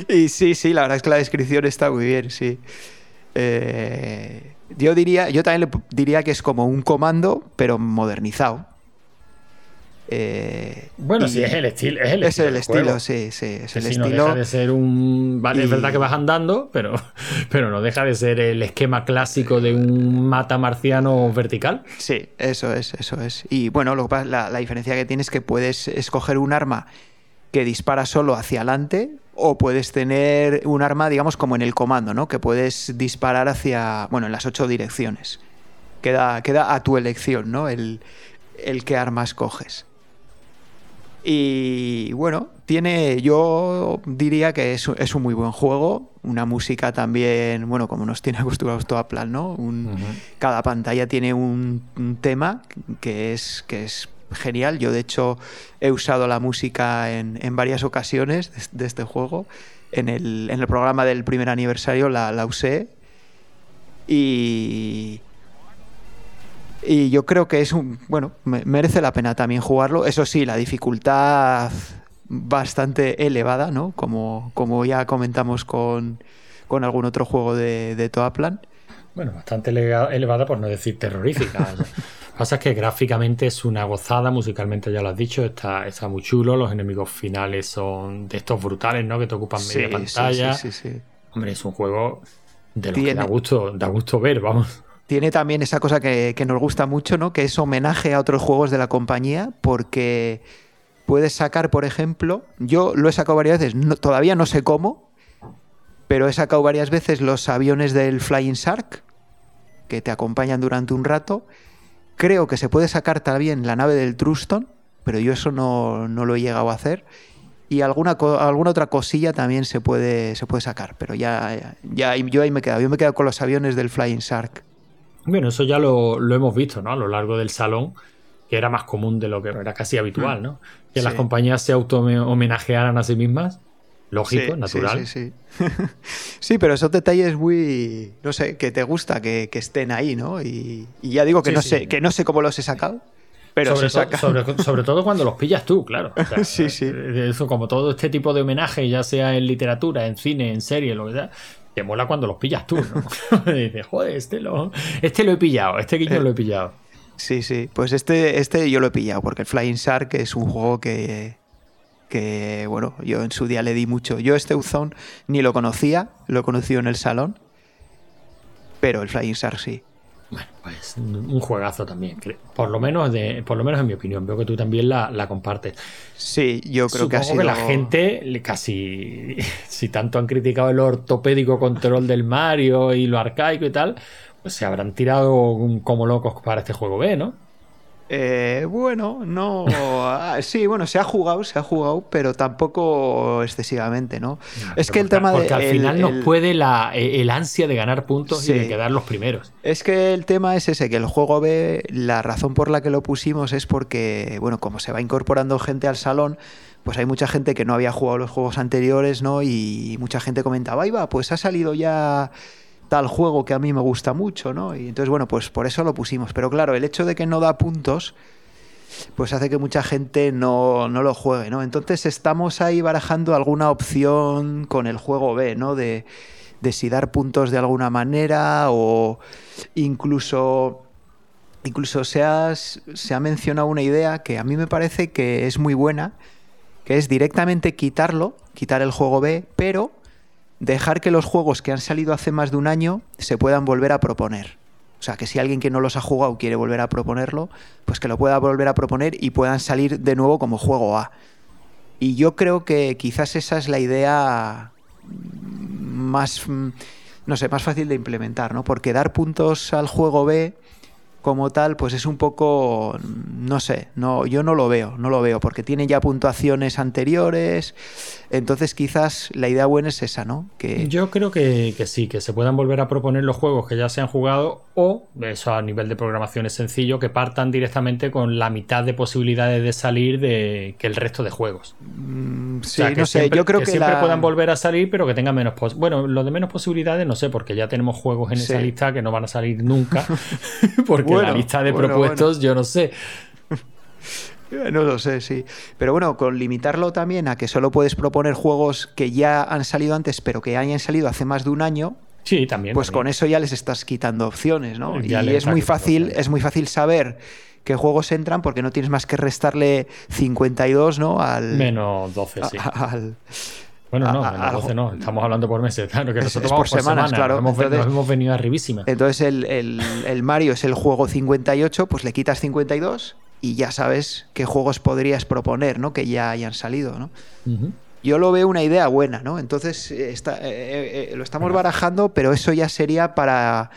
Y sí, sí, la verdad es que la descripción está muy bien, sí. Eh, yo diría, yo también le diría que es como un comando, pero modernizado. Eh, Bueno, sí, es el estilo. Es el Es estilo. el sí, sí, es Que el no estilo. deja de ser un. Vale, es verdad que vas andando, pero, pero no deja de ser el esquema clásico de un mata marciano vertical. Sí, eso es, eso es. Y bueno, lo que pasa- la, la diferencia que tienes es que puedes escoger un arma que dispara solo hacia adelante o puedes tener un arma, digamos, como en el comando, ¿no? Que puedes disparar hacia, bueno, en las ocho direcciones. Queda, queda a tu elección, ¿no? El, el qué arma escoges. Y bueno, tiene, yo diría que es, es un muy buen juego. Una música también, bueno, como nos tiene acostumbrados todo a plan, ¿no? Un, Cada pantalla tiene un, un tema que es, que es genial. Yo, de hecho, he usado la música en, en varias ocasiones de, de este juego. En el, en el programa del primer aniversario la, la usé. Y, y yo creo que es un. Bueno, me- merece la pena también jugarlo. Eso sí, la dificultad bastante elevada, ¿no? Como, como ya comentamos con, con algún otro juego de, de Toaplan. Bueno, bastante elevada, por no decir terrorífica. Lo que pasa es que gráficamente es una gozada, musicalmente ya lo has dicho, está, está muy chulo. Los enemigos finales son de estos brutales, ¿no? Que te ocupan media Sí, pantalla. sí, sí, sí. Hombre, es un juego de los que da gusto, da gusto ver, vamos. Tiene también esa cosa que, que nos gusta mucho, ¿no? Que es homenaje a otros juegos de la compañía, porque puedes sacar, por ejemplo, yo lo he sacado varias veces, todavía no sé cómo, pero he sacado varias veces los aviones del Flying Shark, que te acompañan durante un rato. Creo que se puede sacar también la nave del Truston, pero yo eso no, no lo he llegado a hacer. Y alguna, alguna otra cosilla también se puede, se puede sacar, pero ya, ya, ya yo ahí me he quedado. Yo me he quedado con los aviones del Flying Shark. Bueno, eso ya lo, lo hemos visto, ¿no? A lo largo del salón, que era más común de lo que era casi habitual, ¿no? Que las Mm. Compañías se auto-homenajearan a sí mismas. Lógico, Sí, natural. Sí, sí, sí. Sí, pero esos detalles muy, no sé, que te gusta que, que estén ahí, ¿no? Y, y ya digo que no sé, que no sé cómo los he sacado, pero sobre, se to- sacan. sobre- sobre todo cuando los pillas tú, claro. O sea, Sí, sí. eh, Eso, como todo este tipo de homenaje, ya sea en literatura, en cine, en serie, lo que sea, te mola cuando los pillas tú, ¿no? Y dices, joder, este lo, este lo he pillado, este guiño Eh. lo he pillado. Sí, sí. Pues este, este yo lo he pillado, porque el Flying Shark es un juego que, que, bueno, yo en su día le di mucho. Yo este Uzone ni lo conocía, lo he conocido en el salón, pero el Flying Shark sí. Bueno, pues un juegazo también. Por lo menos, de, por lo menos en mi opinión. Veo que tú también la, la compartes. Sí, yo creo Supongo que ha sido... la gente casi, si tanto han criticado el ortopédico control del Mario y lo arcaico y tal, pues se habrán tirado como locos para este juego B, ¿no? Eh, bueno, no. ah, sí, bueno, se ha jugado, se ha jugado, pero tampoco excesivamente, ¿no? es que el tema de. Porque al el- final nos el- puede la, e, el ansia de ganar puntos y de quedar los primeros. Es que el tema es ese, que el juego B, la razón por la que lo pusimos es porque, bueno, como se va incorporando gente al salón, pues hay mucha gente que no había jugado los juegos anteriores, ¿no? Y mucha gente comentaba, ahí va, pues ha salido ya tal juego que a mí me gusta mucho, ¿no? Y entonces, bueno, pues por eso lo pusimos. Pero claro, el hecho de que no da puntos, pues hace que mucha gente no, no lo juegue, ¿no? Entonces estamos ahí barajando alguna opción con el juego B, ¿no? De, de si dar puntos de alguna manera o incluso incluso se, has- se ha mencionado una idea que a mí me parece que es muy buena, que es directamente quitarlo, quitar el juego B, pero dejar que los juegos que han salido hace más de un año se puedan volver a proponer. O sea, que si alguien que no los ha jugado quiere volver a proponerlo, pues que lo pueda volver a proponer y puedan salir de nuevo como juego A. Y yo creo que quizás esa es la idea más, mm, no sé, más fácil de implementar, ¿no? Porque dar puntos al juego B como tal, pues es un poco, no sé, no, yo no lo veo, no lo veo, porque tiene ya puntuaciones anteriores, entonces quizás la idea buena es esa, ¿no? Que Yo creo que, que sí, que se puedan volver a proponer los juegos que ya se han jugado o, eso a nivel de programación es sencillo, que partan directamente con la mitad de posibilidades de salir de que el resto de juegos. mm, O sí, sea, que no sé, siempre- yo creo que, siempre la- puedan volver a salir, pero que tengan menos pos- Bueno, lo de menos posibilidades no sé, porque ya tenemos juegos en esa lista que no van a salir nunca, porque la lista de bueno, propuestos yo no sé. No lo sé, sí. Pero bueno, con limitarlo también a que solo puedes proponer juegos que ya han salido antes, pero que hayan salido hace más de un año, Sí, también. pues también. con eso ya les estás quitando opciones, ¿no? Ya y es muy fácil, opciones. es muy fácil saber qué juegos entran porque no tienes más que restarle 52, ¿no? Al, Menos 12, sí. al- Bueno, no, a- a-. 12 no, estamos hablando por meses, claro, que Es- nosotros es vamos por por semanas, semana, claro. nos hemos, Entonces- nos hemos venido arribísima. Entonces el, el- el Mario es el juego 58, pues le quitas 52 y ya sabes qué juegos podrías proponer, ¿no? Que ya hayan salido, ¿no? Yo lo veo una idea buena, ¿no? Entonces está- eh, eh, eh, lo estamos barajando, pero eso ya sería para,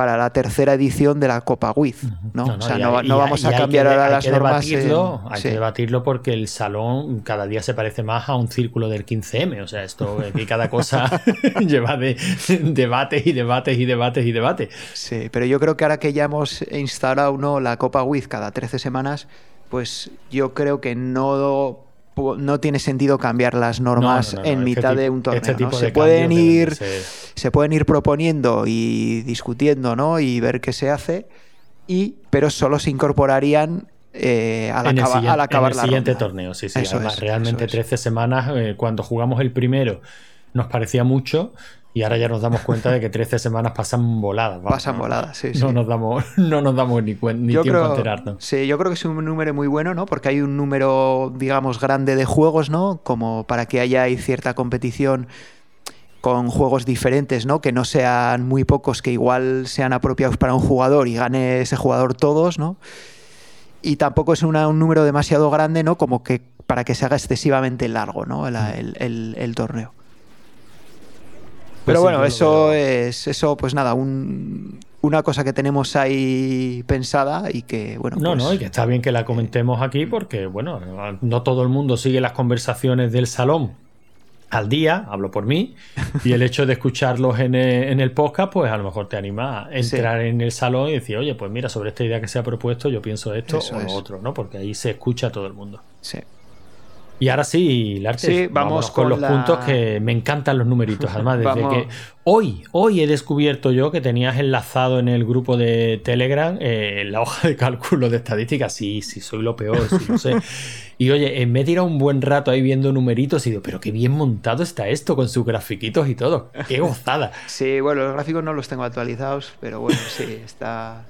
para la tercera edición de la Copa Wiz, ¿no? o sea, no, hay- vamos hay- a hay cambiar que ahora hay las que normas. en- debatirlo, hay sí. que debatirlo porque el salón cada día se parece más a un círculo del 15M. O sea, esto aquí cada cosa lleva de debates y debates y debates y debates. Sí, pero yo creo que ahora que ya hemos instaurado ¿no? la Copa Wiz cada 13 semanas, pues yo creo que no, no tiene sentido cambiar las normas No, no, no, no, en este mitad de un torneo. este Se de pueden ir ser- se pueden ir proponiendo y discutiendo, ¿no? Y ver qué se hace, y pero solo se incorporarían eh, al, acaba- siguiente, al acabar en el la siguiente ronda. torneo, sí, sí. Eso Además, es, realmente eso es. 13 semanas, eh, cuando jugamos el primero, nos parecía mucho y ahora ya nos damos cuenta de que 13 semanas pasan voladas. vamos, Pasan no- voladas, sí, No sí. nos damos, no nos damos ni, cuen- ni yo tiempo a creo, enterarnos. sí, yo creo que es un número muy bueno, ¿no? Porque hay un número, digamos, grande de juegos, ¿no? Como para que haya ahí cierta competición con juegos diferentes, ¿no? Que no sean muy pocos, que igual sean apropiados para un jugador y gane ese jugador todos, ¿no? Y tampoco es una- un número demasiado grande, ¿no? Como que para que se haga excesivamente largo, ¿no? Mm. La- el, el- el torneo. Pues Pero bueno, eso es, eso, pues nada, un- una cosa que tenemos ahí pensada y que, bueno, No, pues, no, y que está bien que la comentemos aquí porque, bueno, no todo el mundo sigue las conversaciones del salón al día, hablo por mí, y el hecho de escucharlos en el, en el podcast, pues a lo mejor te anima a entrar en el salón y decir, oye, pues mira, sobre esta idea que se ha propuesto, yo pienso esto Eso o lo es. otro, ¿no? Porque ahí se escucha a todo el mundo. sí. Y ahora sí, Larte, Sí, vamos con, con los la- puntos que me encantan los numeritos. Además, desde Vamos. que hoy, hoy he descubierto yo que tenías enlazado en el grupo de Telegram eh, la hoja de cálculo de estadísticas. Sí, sí, soy lo peor, sí lo sé. Y oye, eh, me he tirado un buen rato ahí viendo numeritos y digo, pero qué bien montado está esto con sus grafiquitos y todo. Qué gozada. Sí, bueno, los gráficos no los tengo actualizados, pero bueno, sí, está.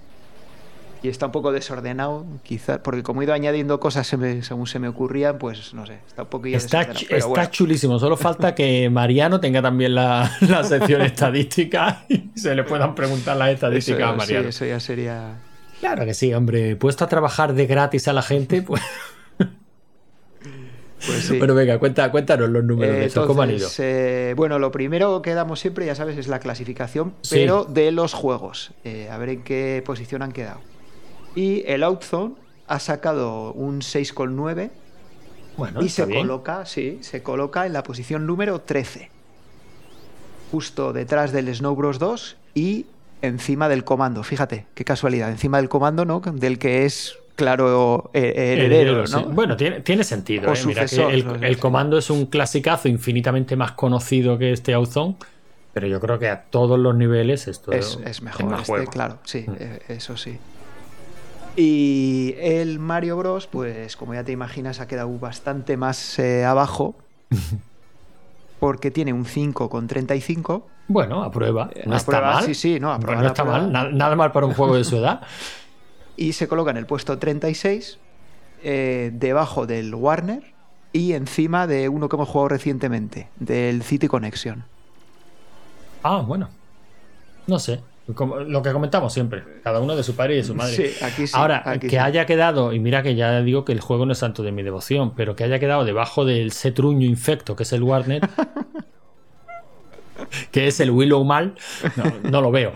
Y está un poco desordenado, quizás, porque como he ido añadiendo cosas se me- según se me ocurrían, pues no sé, está un poquillo Está, desordenado. ch- está bueno. chulísimo. Solo falta que Mariano tenga también la, la sección estadística y se le puedan preguntar las Eso, estadísticas a sí, Mariano. eso ya sería. Claro que sí, hombre. Puesto a trabajar de gratis a la gente, pues. Pues sí. Bueno, venga, cuenta, cuéntanos los números Eh, de estos, ¿cómo han ido? eh, bueno, lo primero que damos siempre, ya sabes, es la clasificación, Sí. pero de los juegos. Eh, a ver en qué posición han quedado. Y el Outzone ha sacado un 6,9 Bueno, y se bien. coloca, sí, se coloca en la posición número 13. Justo detrás del Snow Bros 2 y encima del comando. Fíjate, qué casualidad. Encima del comando, ¿no? Del que es, claro, he- heredero. Bueno, tiene, tiene sentido. O ¿eh? Mira que el, comando es un clasicazo infinitamente más conocido que este Outzone, pero yo creo que a todos los niveles esto es, es mejor más este, juego. claro, sí, Mm. eh, eso sí. Y el Mario Bros, pues como ya te imaginas, ha quedado bastante más eh, abajo. Porque tiene un 5,35. Bueno, a prueba. No a está prueba, mal. sí, sí, no, a No, prueba, no está prueba. mal. Na- Nada mal para un juego de su edad. Y se coloca en el puesto 36, eh, debajo del Warner y encima de uno que hemos jugado recientemente, del City Connection. Ah, bueno. No sé. Como lo que comentamos siempre. Cada uno de su padre y de su madre. Sí, aquí sí, Ahora, aquí que sí. haya quedado, y mira que ya digo que el juego no es santo de mi devoción, pero que haya quedado debajo del setruño infecto que es el Warner, que es el Willow mal, no, no lo veo.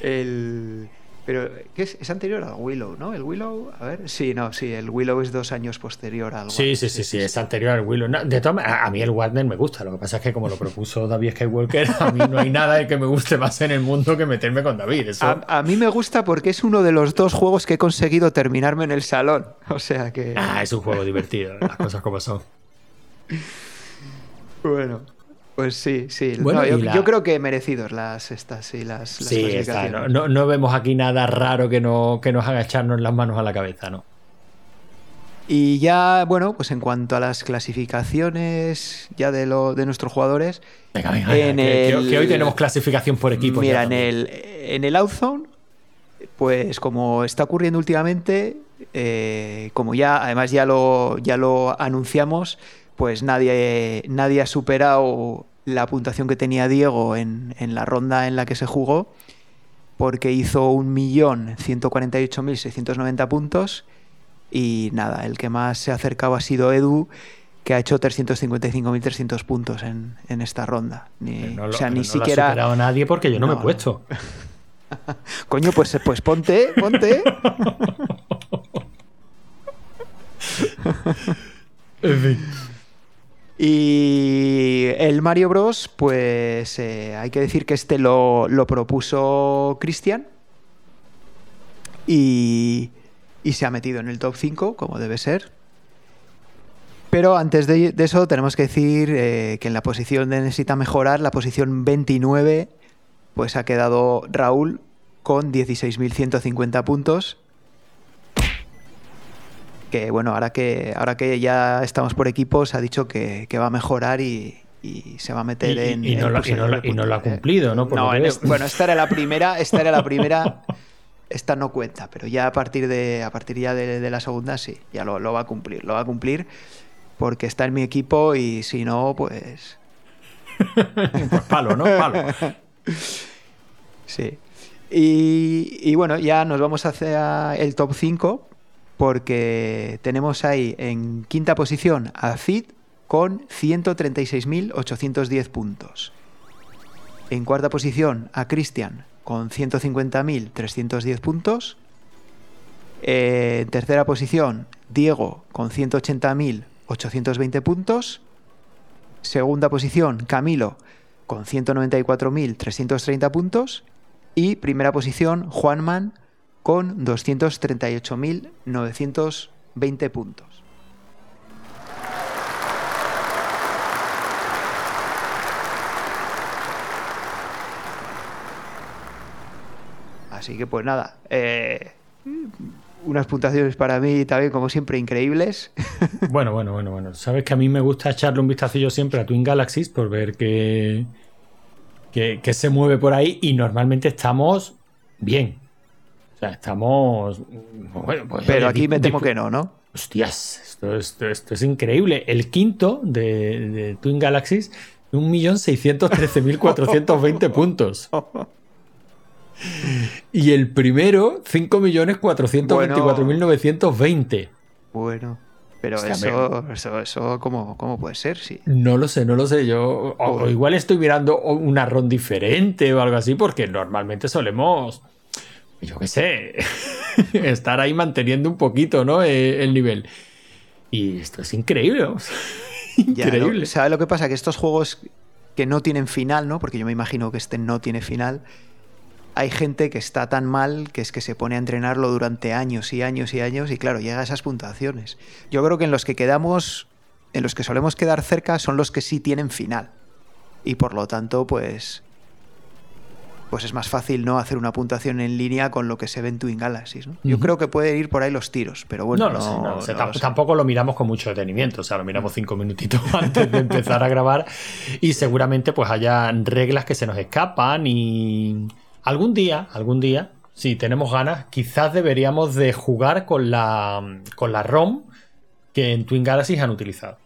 El... Pero ¿qué es? es anterior al Willow, ¿no? El Willow, a ver, sí, no, sí, el Willow es dos años posterior al Sí, Warner, sí, sí, sí, es anterior al Willow. No, de todas maneras, a mí el Warner me gusta. Lo que pasa es que como lo propuso David Skywalker, a mí no hay nada que me guste más en el mundo que meterme con David. Eso... A, a mí me gusta porque es uno de los dos juegos que he conseguido terminarme en el salón. O sea que. Ah, es un juego divertido, las cosas como son. Bueno. Pues sí, sí. Bueno, No, yo, y la- yo creo que merecidos las estas, sí, las, las Sí, está, no, no- no vemos aquí nada raro que, no, que nos haga echarnos las manos a la cabeza, ¿no? Y ya, bueno, pues en cuanto a las clasificaciones ya de, lo, de nuestros jugadores, Venga, venga, venga, En que, que- el- que hoy tenemos clasificación por equipo. mira, en el, en el Outzone, pues como está ocurriendo últimamente, eh, como ya, además ya lo, ya lo anunciamos, pues nadie, nadie ha superado la puntuación que tenía Diego en, en la ronda en la que se jugó, porque hizo 1.148.690 puntos y nada, el que más se ha acercado ha sido Edu, que ha hecho 355.300 puntos en, en esta ronda. Ni- No lo- o sea, ni no lo ha siquiera... superado nadie porque yo no, me No, he puesto. Coño, pues, pues ponte, ponte. En fin. Y el Mario Bros, pues eh, hay que decir que este lo, propuso Cristian y, se ha metido en el top 5, como debe ser. Pero antes de, de eso tenemos que decir eh, que en la posición de necesita mejorar, la posición 29, pues ha quedado Raúl con 16.150 puntos. Que bueno, ahora que, ahora que ya estamos por equipos, ha dicho que, que va a mejorar y, y se va a meter Y- y- en. y no lo- y no lo- de y no lo ha puntos. cumplido, ¿no? Por No, en es- bueno, esta era la primera, esta era la primera. Esta no cuenta, pero ya a partir de a partir ya de, de la segunda sí, ya lo, lo va a cumplir, lo va a cumplir porque está en mi equipo y si no, pues Pues palo, ¿no? Palo. Sí. Y, y bueno, ya nos vamos hacia el top 5 porque tenemos ahí en quinta posición a Cid con 136.810 puntos. En cuarta posición a Cristian con 150.310 puntos. Eh, en tercera posición Diego con 180.820 puntos. Segunda posición Camilo con 194.330 puntos. Y primera posición Juanman con 238.920 puntos. Así que pues nada, eh, unas puntuaciones para mí también como siempre increíbles. Bueno, bueno, bueno, bueno. Sabes que a mí me gusta echarle un vistacillo siempre a Twin Galaxies por ver qué, qué- qué se mueve por ahí y normalmente estamos bien. Sea, estamos... Bueno, pues, Pero oye, aquí me temo que no, ¿no? Hostias, esto, esto- esto es increíble. El quinto de, de Twin Galaxies, 1.613.420 puntos. Y el primero, 5.424.920. Bueno, pero Hostia, eso, eso, eso ¿cómo, ¿cómo puede ser? Sí. No lo sé, no lo sé. Yo o, igual estoy mirando una ron diferente o algo así, porque normalmente solemos, yo qué sé, estar ahí manteniendo un poquito, ¿no? Eh, el nivel. Y esto es increíble. increíble. ¿no? ¿Sabes lo que pasa? Que estos juegos que no tienen final, ¿no? Porque yo me imagino que este no tiene final. Hay gente que está tan mal que es que se pone a entrenarlo durante años y años y años y claro, llega a esas puntuaciones. Yo creo que en los que quedamos, en los que solemos quedar cerca son los que sí tienen final. Y por lo tanto, pues pues es más fácil no hacer una puntuación en línea con lo que se ve en Twin Galaxies. ¿no? Yo creo que pueden ir por ahí los tiros, pero bueno, no sé, no lo sé. no sé. Tampoco lo miramos con mucho detenimiento. O sea, lo miramos cinco minutitos antes de empezar a grabar. Y seguramente pues haya reglas que se nos escapan. Y algún día, algún día, si tenemos ganas, quizás deberíamos de jugar con la, con la ROM que en Twin Galaxies han utilizado.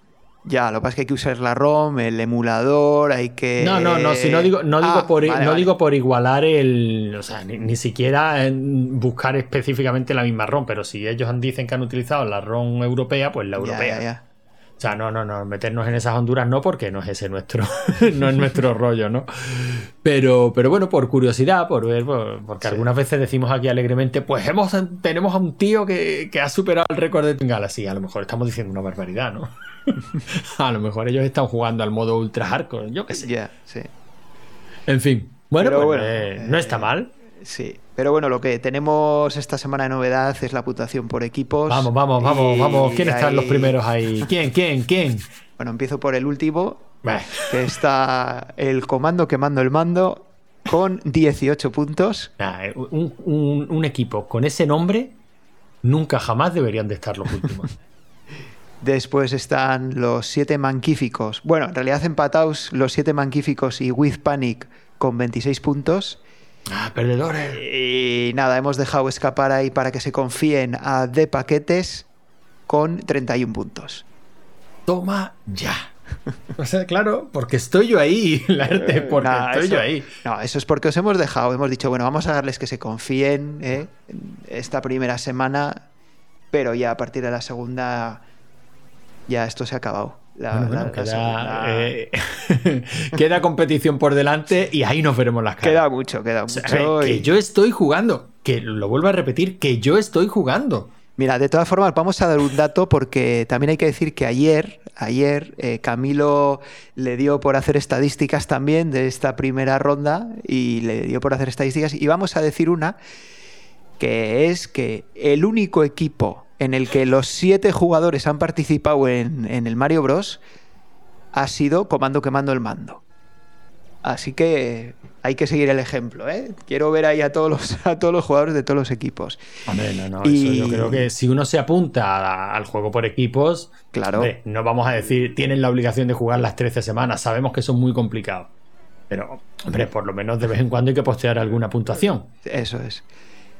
Ya, lo que pasa es que hay que usar la ROM, el emulador, hay que. No, no, no, si no digo, no digo, Ah, por, vale, no vale. digo por igualar el. O sea, ni, ni siquiera buscar específicamente la misma ROM, pero si ellos dicen que han utilizado la ROM europea, pues la Ya, europea. ya, ya. O sea, no, no, no, meternos en esas Honduras no, porque no es ese nuestro, no es nuestro rollo, ¿no? Pero, pero bueno, por curiosidad, por ver, por- porque algunas veces decimos aquí alegremente, pues hemos, tenemos a un tío que, que ha superado el récord de Twin Galaxy. A lo mejor estamos diciendo una barbaridad, ¿no? a lo mejor ellos están jugando al modo ultra hardcore, yo qué sé. Ya, sí. En fin, bueno, Pero pues, bueno, eh, no está mal. Sí. Pero bueno, lo que tenemos esta semana de novedad es la puntuación por equipos. Vamos, vamos, vamos, vamos. ¿Quién están los ahí- primeros ahí? ¿Quién, quién, quién? Bueno, empiezo por el último, Bah. que está el comando quemando el mando con 18 puntos. Nah, eh, un, un- un equipo con ese nombre nunca jamás deberían de estar los últimos. Después están los siete manquíficos. Bueno, en realidad empatados los siete manquíficos y With Panic con 26 puntos. Ah, perdedores. Y nada, hemos dejado escapar ahí para que se confíen a De Paquetes con 31 puntos. Toma ya. O sea, claro, porque estoy yo ahí, Larte, porque Nah, estoy eso- yo ahí. No, eso es porque os hemos dejado. Hemos dicho, bueno, vamos a darles que se confíen ¿eh? esta primera semana, pero ya a partir de la segunda, ya esto se ha acabado. La- Bueno, la- bueno, la queda, segunda- eh, queda competición por delante y ahí nos veremos las caras. Queda mucho, queda O sea, mucho. que y- yo estoy jugando, que lo vuelvo a repetir, que yo estoy jugando. Mira, de todas formas, vamos a dar un dato porque también hay que decir que ayer, ayer eh, Camilo le dio por hacer estadísticas también de esta primera ronda y le dio por hacer estadísticas y vamos a decir una que es que el único equipo en el que los siete jugadores han participado en, en el Mario Bros ha sido Comando Quemando el Mando. Así que hay que seguir el ejemplo, ¿eh? Quiero ver ahí a todos los, a todos los jugadores de todos los equipos. Hombre, no, no, Y- eso yo creo que si uno se apunta a- al juego por equipos, Claro. hombre, no vamos a decir tienen la obligación de jugar las 13 semanas, sabemos que son muy complicados. Pero, hombre, por lo menos de vez en cuando hay que postear alguna puntuación. Eso es.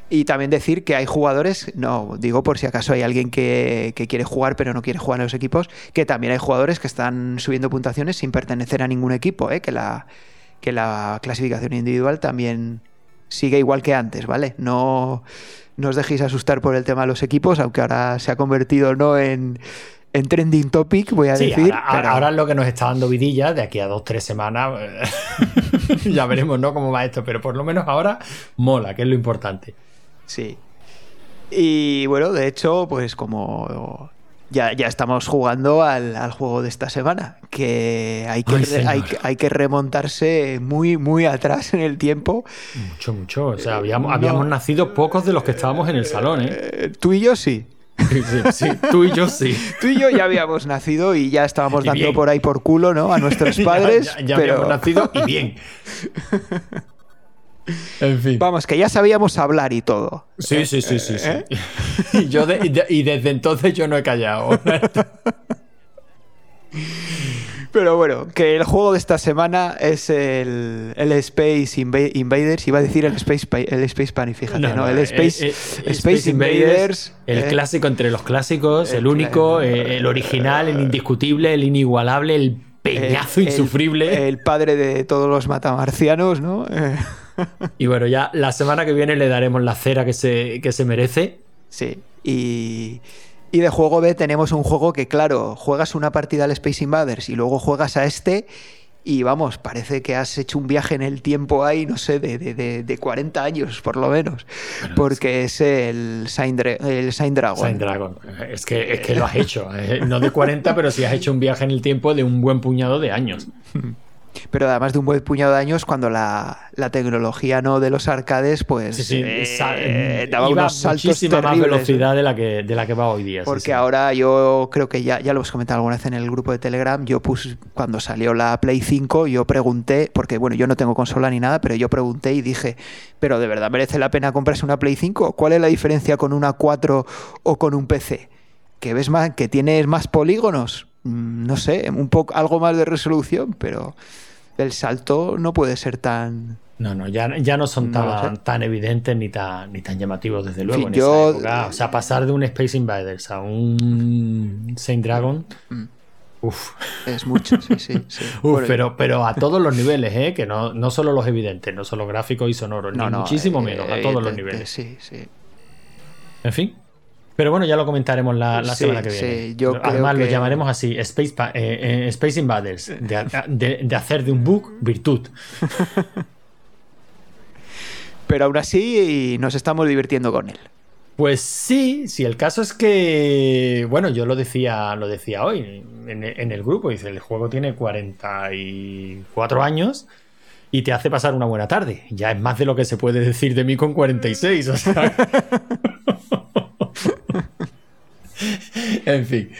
Y también decir que hay jugadores, no, digo por si acaso hay alguien que, que quiere jugar pero no quiere jugar en los equipos, que también hay jugadores que están subiendo puntuaciones sin pertenecer a ningún equipo, ¿eh? que, la, que la clasificación individual también sigue igual que antes, ¿vale? No, no os dejéis asustar por el tema de los equipos, aunque ahora se ha convertido no en, en trending topic, voy a Sí, decir. ahora, pero- ahora es lo que nos está dando vidilla de aquí a dos, tres semanas. eh, ya veremos, ¿no? Cómo va esto, pero por lo menos ahora mola, que es lo importante. Sí. Y bueno, de hecho, pues como ya, ya estamos jugando al, al juego de esta semana, que hay que, Ay, hay, que- hay que remontarse muy, muy atrás en el tiempo. Mucho, mucho. O sea, habíamos, no. habíamos nacido pocos de los que estábamos en el salón, ¿eh? Eh, tú y yo sí. Sí, sí, tú y yo sí. Tú y yo ya habíamos nacido y ya estábamos Y dando bien. por ahí por culo, ¿no? A nuestros padres. ya, ya- ya pero habíamos nacido y bien. En fin. vamos, que ya sabíamos hablar y todo. Sí, sí, sí, sí. sí. ¿Eh? Y, yo de- y de- y desde entonces yo no he callado. Pero bueno, que el juego de esta semana es el, el Space Inva- Invaders. Iba a decir el Space, Pa- el Space Panic, fíjate, ¿no? el eh, Space, eh, eh, Space Invaders. El eh, clásico entre los clásicos, el, el único, eh, el original, el indiscutible, el inigualable, el peñazo insufrible. El, padre de todos los matamarcianos, ¿no? Y bueno, ya la semana que viene le daremos la cera que se, que se merece. sí. Y, y de juego B tenemos un juego que, claro, juegas una partida al Space Invaders y luego juegas a este. Y vamos, parece que has hecho un viaje en el tiempo ahí, no sé, de, de, de- de 40 años por lo menos. porque es el Dra- el Sign Dragon. Sign Dragon. Es que, es que lo has hecho. eh, No de 40, pero sí has hecho un viaje en el tiempo de un buen puñado de años. Pero además de un buen puñado de años, cuando la, la tecnología no de los arcades, pues Sí, sí, eh, sa- daba iba unos saltos más velocidad de la que, de la que va hoy día. Porque sí. ahora yo creo que ya, ya lo hemos comentado alguna vez en el grupo de Telegram, yo puse, cuando salió la Play 5, yo pregunté, porque bueno, yo no tengo consola ni nada, pero yo pregunté y dije, pero ¿de verdad merece la pena comprarse una Play 5? ¿Cuál es la diferencia con una 4 o con un PC? ¿Que ves más, que tienes más polígonos? Mm, No sé, un poco, algo más de resolución, pero el salto no puede ser tan... No, no, ya, ya no son No tan, tan evidentes ni tan, ni tan llamativos, desde luego, en yo- esa época. O sea, pasar de un Space Invaders a un Saint Dragon. Mm. Uf, Es mucho, sí, sí. sí. uf, pero, pero a todos los niveles, ¿eh? Que no, no solo los evidentes, no solo gráficos y sonoros, ni muchísimo eh, menos, a todos los niveles. Sí, sí. En fin. Pero bueno, ya lo comentaremos la, la Sí, semana que sí, viene. creo Además, lo llamaremos así: Space, Pa- eh, eh, Space Invaders. De, de- de hacer de un bug virtud. Pero aún así nos estamos divirtiendo con él. Pues sí, sí, el caso es que, bueno, yo lo decía, lo decía hoy en, en el grupo, dice, el juego tiene 44 años y te hace pasar una buena tarde. Ya es más de lo que se puede decir de mí con 46, o sea... en fin.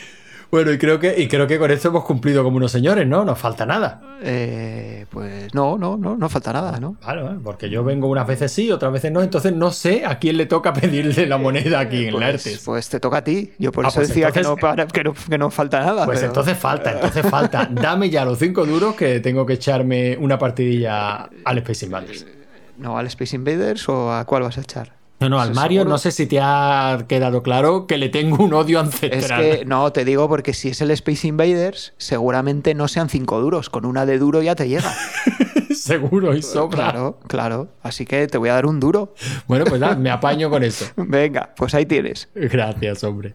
Bueno, y creo que y creo que con esto hemos cumplido como unos señores, ¿no? Nos falta nada. Eh, pues no, no, no, no falta nada, ¿no? Claro, ¿eh? porque yo vengo unas veces sí, otras veces no, entonces no sé a quién le toca pedirle la moneda aquí en Pues, Laertes. pues te toca a ti. Yo por Ah, eso pues decía que, no, para- que, no, que no falta nada. Pues pero- entonces falta, entonces falta. Dame ya los cinco duros que tengo que echarme una partidilla al Space Invaders. ¿No al Space Invaders o a cuál vas a echar? No, no, al ¿Eso Mario seguro? no sé si te ha quedado claro que le tengo un odio Es ancestral. que no, te digo porque si es el Space Invaders, seguramente no sean cinco duros. Con una de duro ya te llega. Seguro y sobra. Claro, claro. Así que te voy a dar un duro. Bueno, pues nada, me apaño con eso. Venga, pues ahí tienes. Gracias, hombre.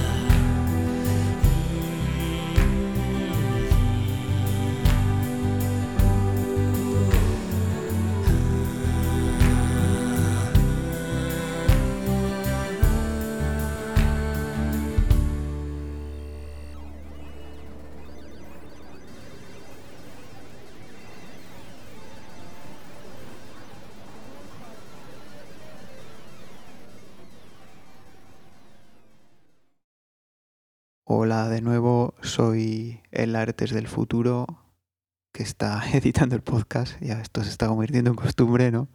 Hola de nuevo, soy el Artes del Futuro que está editando el podcast. Ya esto se está convirtiendo en costumbre, ¿no?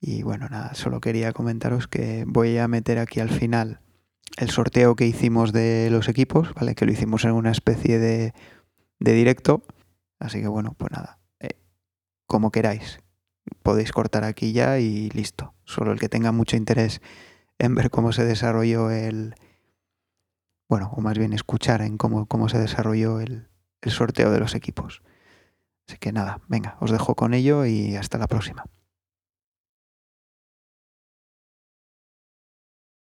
Y bueno, nada, solo quería comentaros que voy a meter aquí al final el sorteo que hicimos de los equipos, ¿vale? Que lo hicimos en una especie de, de directo. Así que bueno, pues nada, eh, como queráis. Podéis cortar aquí ya y listo. Solo el que tenga mucho interés en ver cómo se desarrolló el, bueno, o más bien escuchar en cómo, cómo se desarrolló el, el sorteo de los equipos. Así que nada, venga, os dejo con ello y hasta la próxima.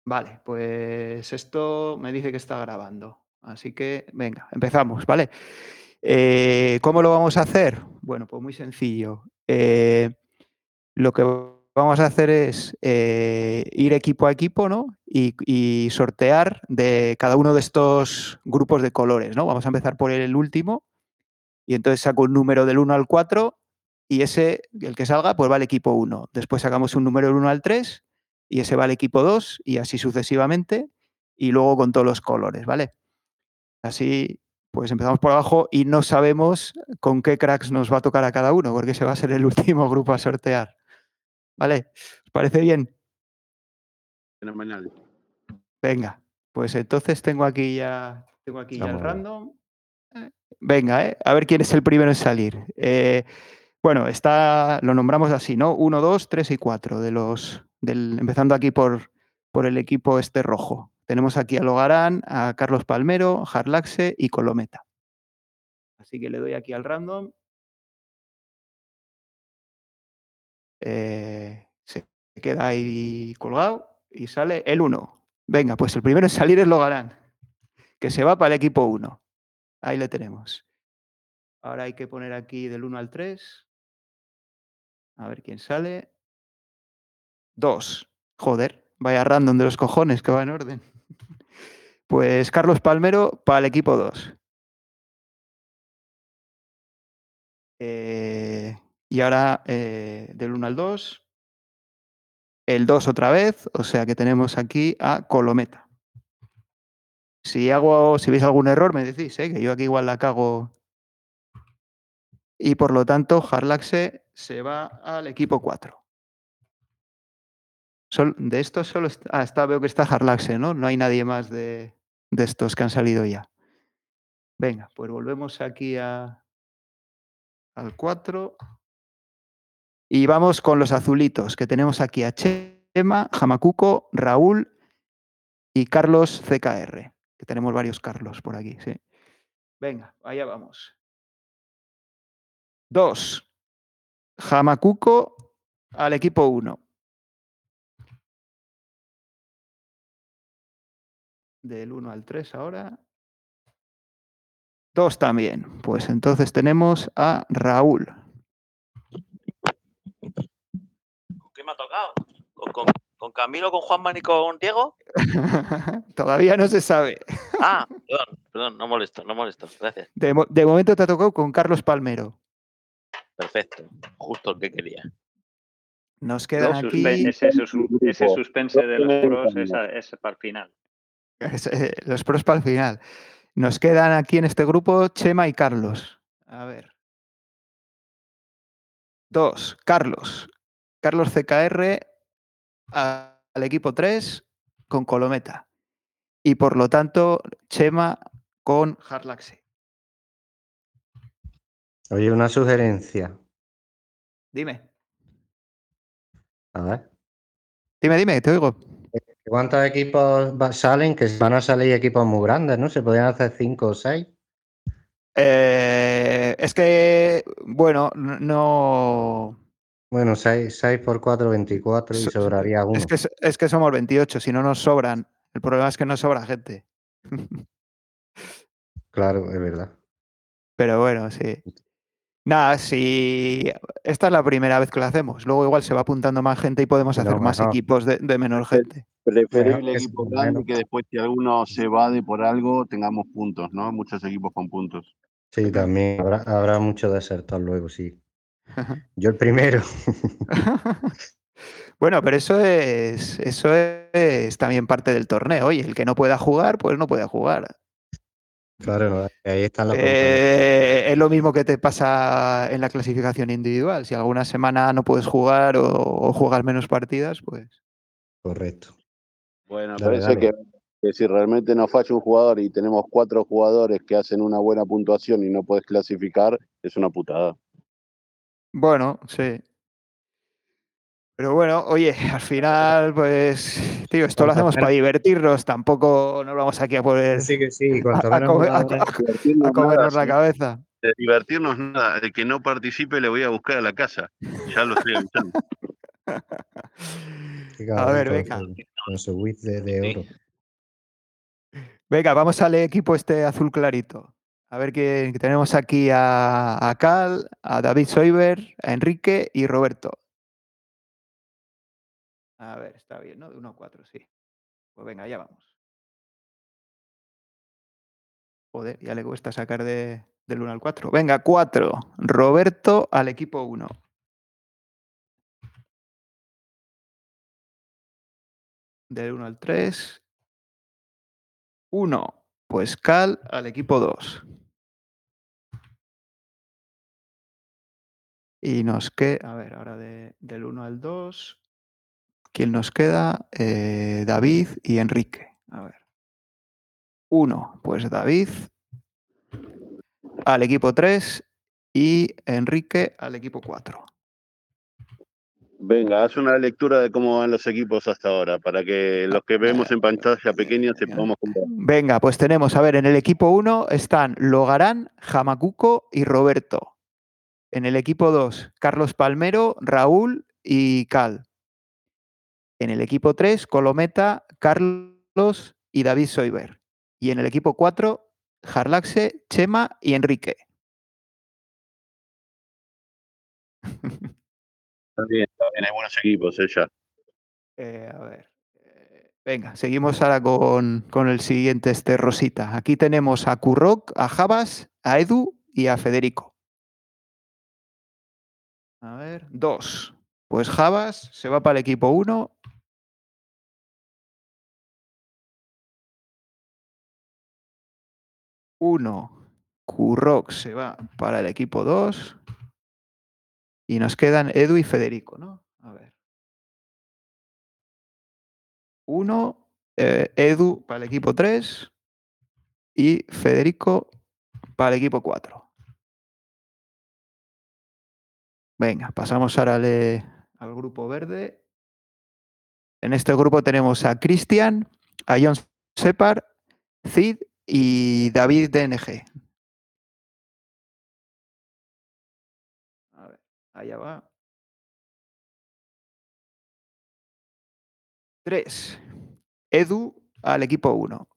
Vale, pues esto me dice que está grabando. Así que venga, empezamos, ¿vale? Eh, ¿Cómo lo vamos a hacer? Bueno, pues muy sencillo. Eh, lo que vamos a hacer es eh, ir equipo a equipo, ¿no? Y, sortear de cada uno de estos grupos de colores, ¿no? Vamos a empezar por el último. Y entonces saco un número del 1 al 4 y ese, el que salga, pues va al equipo 1. Después sacamos un número del 1 al 3 y ese va al equipo 2 y así sucesivamente. Y luego con todos los colores, ¿vale? Así, pues empezamos por abajo y no sabemos con qué cracks nos va a tocar a cada uno, porque ese va a ser el último grupo a sortear. ¿Vale? ¿Os parece bien? Fenomenal. Venga, pues entonces tengo aquí ya, tengo aquí ya el random. Venga, ¿eh? a ver quién es el primero en salir. Eh, bueno, está, lo nombramos así, ¿no? Uno, dos, tres y cuatro de los, del, empezando aquí por, por el equipo este rojo. Tenemos aquí a Logarán, a Carlos Palmero, Harlaxe y Colometa. Así que le doy aquí al random. Eh, se queda ahí colgado y sale el 1. Venga, pues el primero en salir es Logarán, que se va para el equipo 1. Ahí le tenemos. Ahora hay que poner aquí del 1 al 3. A ver quién sale. 2. Joder, vaya random de los cojones que va en orden. Pues Carlos Palmero para el equipo 2. Eh, y ahora eh, del 1 al 2. El 2 otra vez, o sea que tenemos aquí a Colometa. Si hago, si veis algún error, me decís, ¿eh? que yo aquí igual la cago. Y por lo tanto, Harlaxe se va al equipo 4. Sol- de estos solo está, ah, está, veo que está Harlaxe, ¿no? No hay nadie más de, de estos que han salido ya. Venga, pues volvemos aquí a, al 4. Y vamos con los azulitos, que tenemos aquí a Chema, Jamacuco, Raúl y Carlos CKR. Que tenemos varios Carlos por aquí, sí. Venga, allá vamos. Dos. Jamacuco al equipo 1. Del 1 al 3 ahora. Dos también. Pues entonces tenemos a Raúl. ¿Con qué me ha tocado? ¿Con, con, con Camilo, con Juanman y con Diego? Todavía no se sabe. Ah, perdón, perdón, no molesto, no molesto. Gracias. De, mo- de momento te ha tocado con Carlos Palmero. Perfecto. Justo el que quería. Nos quedan aquí ese, sus- ese suspense de los pros es, a- es para el final. es, eh, los pros para el final. Nos quedan aquí en este grupo Chema y Carlos. A ver. Dos, Carlos. Carlos CKR a- al equipo 3 con Colometa. Y por lo tanto, Chema con Harlaxe. Oye, una sugerencia. Dime, A ver. dime, dime, te oigo. ¿Cuántos equipos salen? Que van a salir equipos muy grandes, ¿no? Se podrían hacer cinco o seis. Eh, es que, bueno, no. Bueno, 6, por 4, 24 y So- sobraría uno. Es que, s- es que somos 28, si no nos sobran. El problema es que no sobra gente. Claro, es verdad. Pero bueno, sí. Nada, si esta es la primera vez que lo hacemos. Luego igual se va apuntando más gente y podemos hacer No, más equipos de, de menor gente. Preferible que equipo grande menos. que después si alguno se va de por algo tengamos puntos, ¿no? Muchos equipos con puntos. Sí, también habrá, habrá mucho desertor luego, sí. Yo el primero. bueno, pero eso es, eso es también parte del torneo. Oye, el que no pueda jugar, pues no puede jugar. Claro, ahí están los Eh, es lo mismo que te pasa en la clasificación individual. Si alguna semana no puedes jugar o, o juegas menos partidas, pues. Correcto. Bueno, Dale, parece dale. que, que si realmente nos falla un jugador y tenemos cuatro jugadores que hacen una buena puntuación y no puedes clasificar, es una putada. Bueno, sí. Pero bueno, oye, al final, pues, tío, esto lo hacemos para divertirnos. Tampoco nos vamos aquí a poner Sí, que sí, a, comer- comernos nada, la cabeza. De divertirnos nada. El que no participe le voy a buscar a la casa. Ya lo estoy avisando. A ver, venga. con su- de, de oro. Venga, vamos al equipo este azul clarito. A ver que tenemos aquí a, a Cal, a David Soiber, a Enrique y Roberto. A ver, está bien, ¿no? De 1 a 4, sí. Pues venga, ya vamos. Joder, ya le cuesta sacar de, del 1 al 4. Venga, 4. Roberto al equipo 1. Del 1 al 3. 1. Pues Cal al equipo 2. Y nos queda, a ver, ahora de- del 1 al 2. ¿Quién nos queda? Eh, David y Enrique. A ver. 1. Pues David al equipo 3 y Enrique al equipo 4. Venga, haz una lectura de cómo van los equipos hasta ahora, para que los que vemos en pantalla pequeña se podamos comparar. Venga, pues tenemos, a ver, en el equipo 1 están Logarán, Jamacuco y Roberto. En el equipo 2, Carlos Palmero, Raúl y Cal. En el equipo 3, Colometa, Carlos y David Soiber. Y en el equipo 4, Jarlaxe, Chema y Enrique. Está bien, hay buenos equipos, eh, ya. Eh, a ver. eh, Venga, seguimos ahora con, con el siguiente, este Rosita. Aquí tenemos a Curroc, a Javas, a Edu y a Federico. A ver, dos. Pues Javas se va para el equipo 1. Uno. Curroc se va para el equipo 2. Y nos quedan Edu y Federico, ¿no? A ver. Uno, eh, Edu para el equipo 3 y Federico para el equipo 4. Venga, pasamos ahora al, al grupo verde. En este grupo tenemos a Cristian, a John Separ, Cid y David DNG. Allá va. 3. Edu al equipo 1.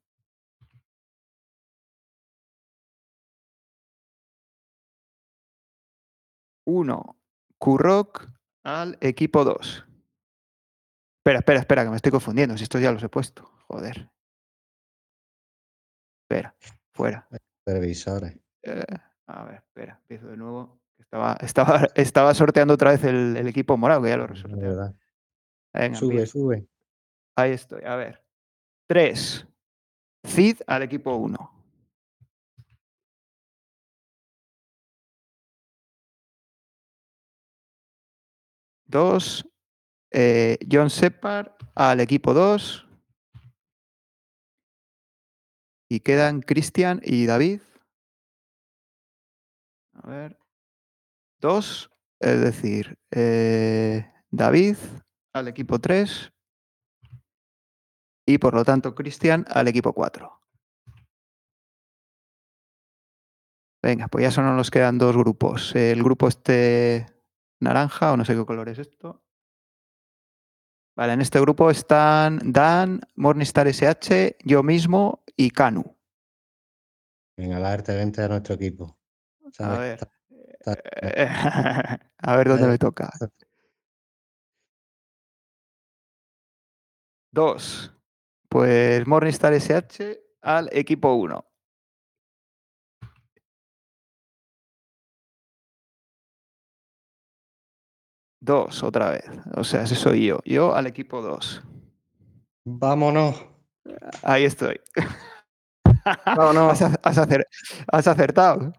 Uno. Kurrock al equipo 2. Espera, espera, espera, que me estoy confundiendo. Si estos ya los he puesto. Joder. Espera, fuera. Supervisores. Eh, a ver, espera, empiezo de nuevo. Estaba, estaba, estaba sorteando otra vez el, el equipo morado, que ya lo. Venga, Sube, empiezo. sube. Ahí estoy. A ver. 3. Cid al equipo 1. Dos. eh, John Separ al equipo 2. Y quedan Cristian y David. A ver. Dos. Es decir, eh, David al equipo 3. Y por lo tanto, Cristian al equipo 4. Venga, pues ya solo nos quedan dos grupos. El grupo este naranja, o no sé qué color es esto. Vale, en este grupo están Dan, Morningstar SH, yo mismo y Canu. Venga, la arte vente de nuestro equipo. A ver. A ver dónde me toca. Dos. Pues Morningstar SH al equipo 1. Dos, otra vez. O sea, ese soy yo. Yo al equipo 2. Vámonos. Ahí estoy. Has acer- has acertado.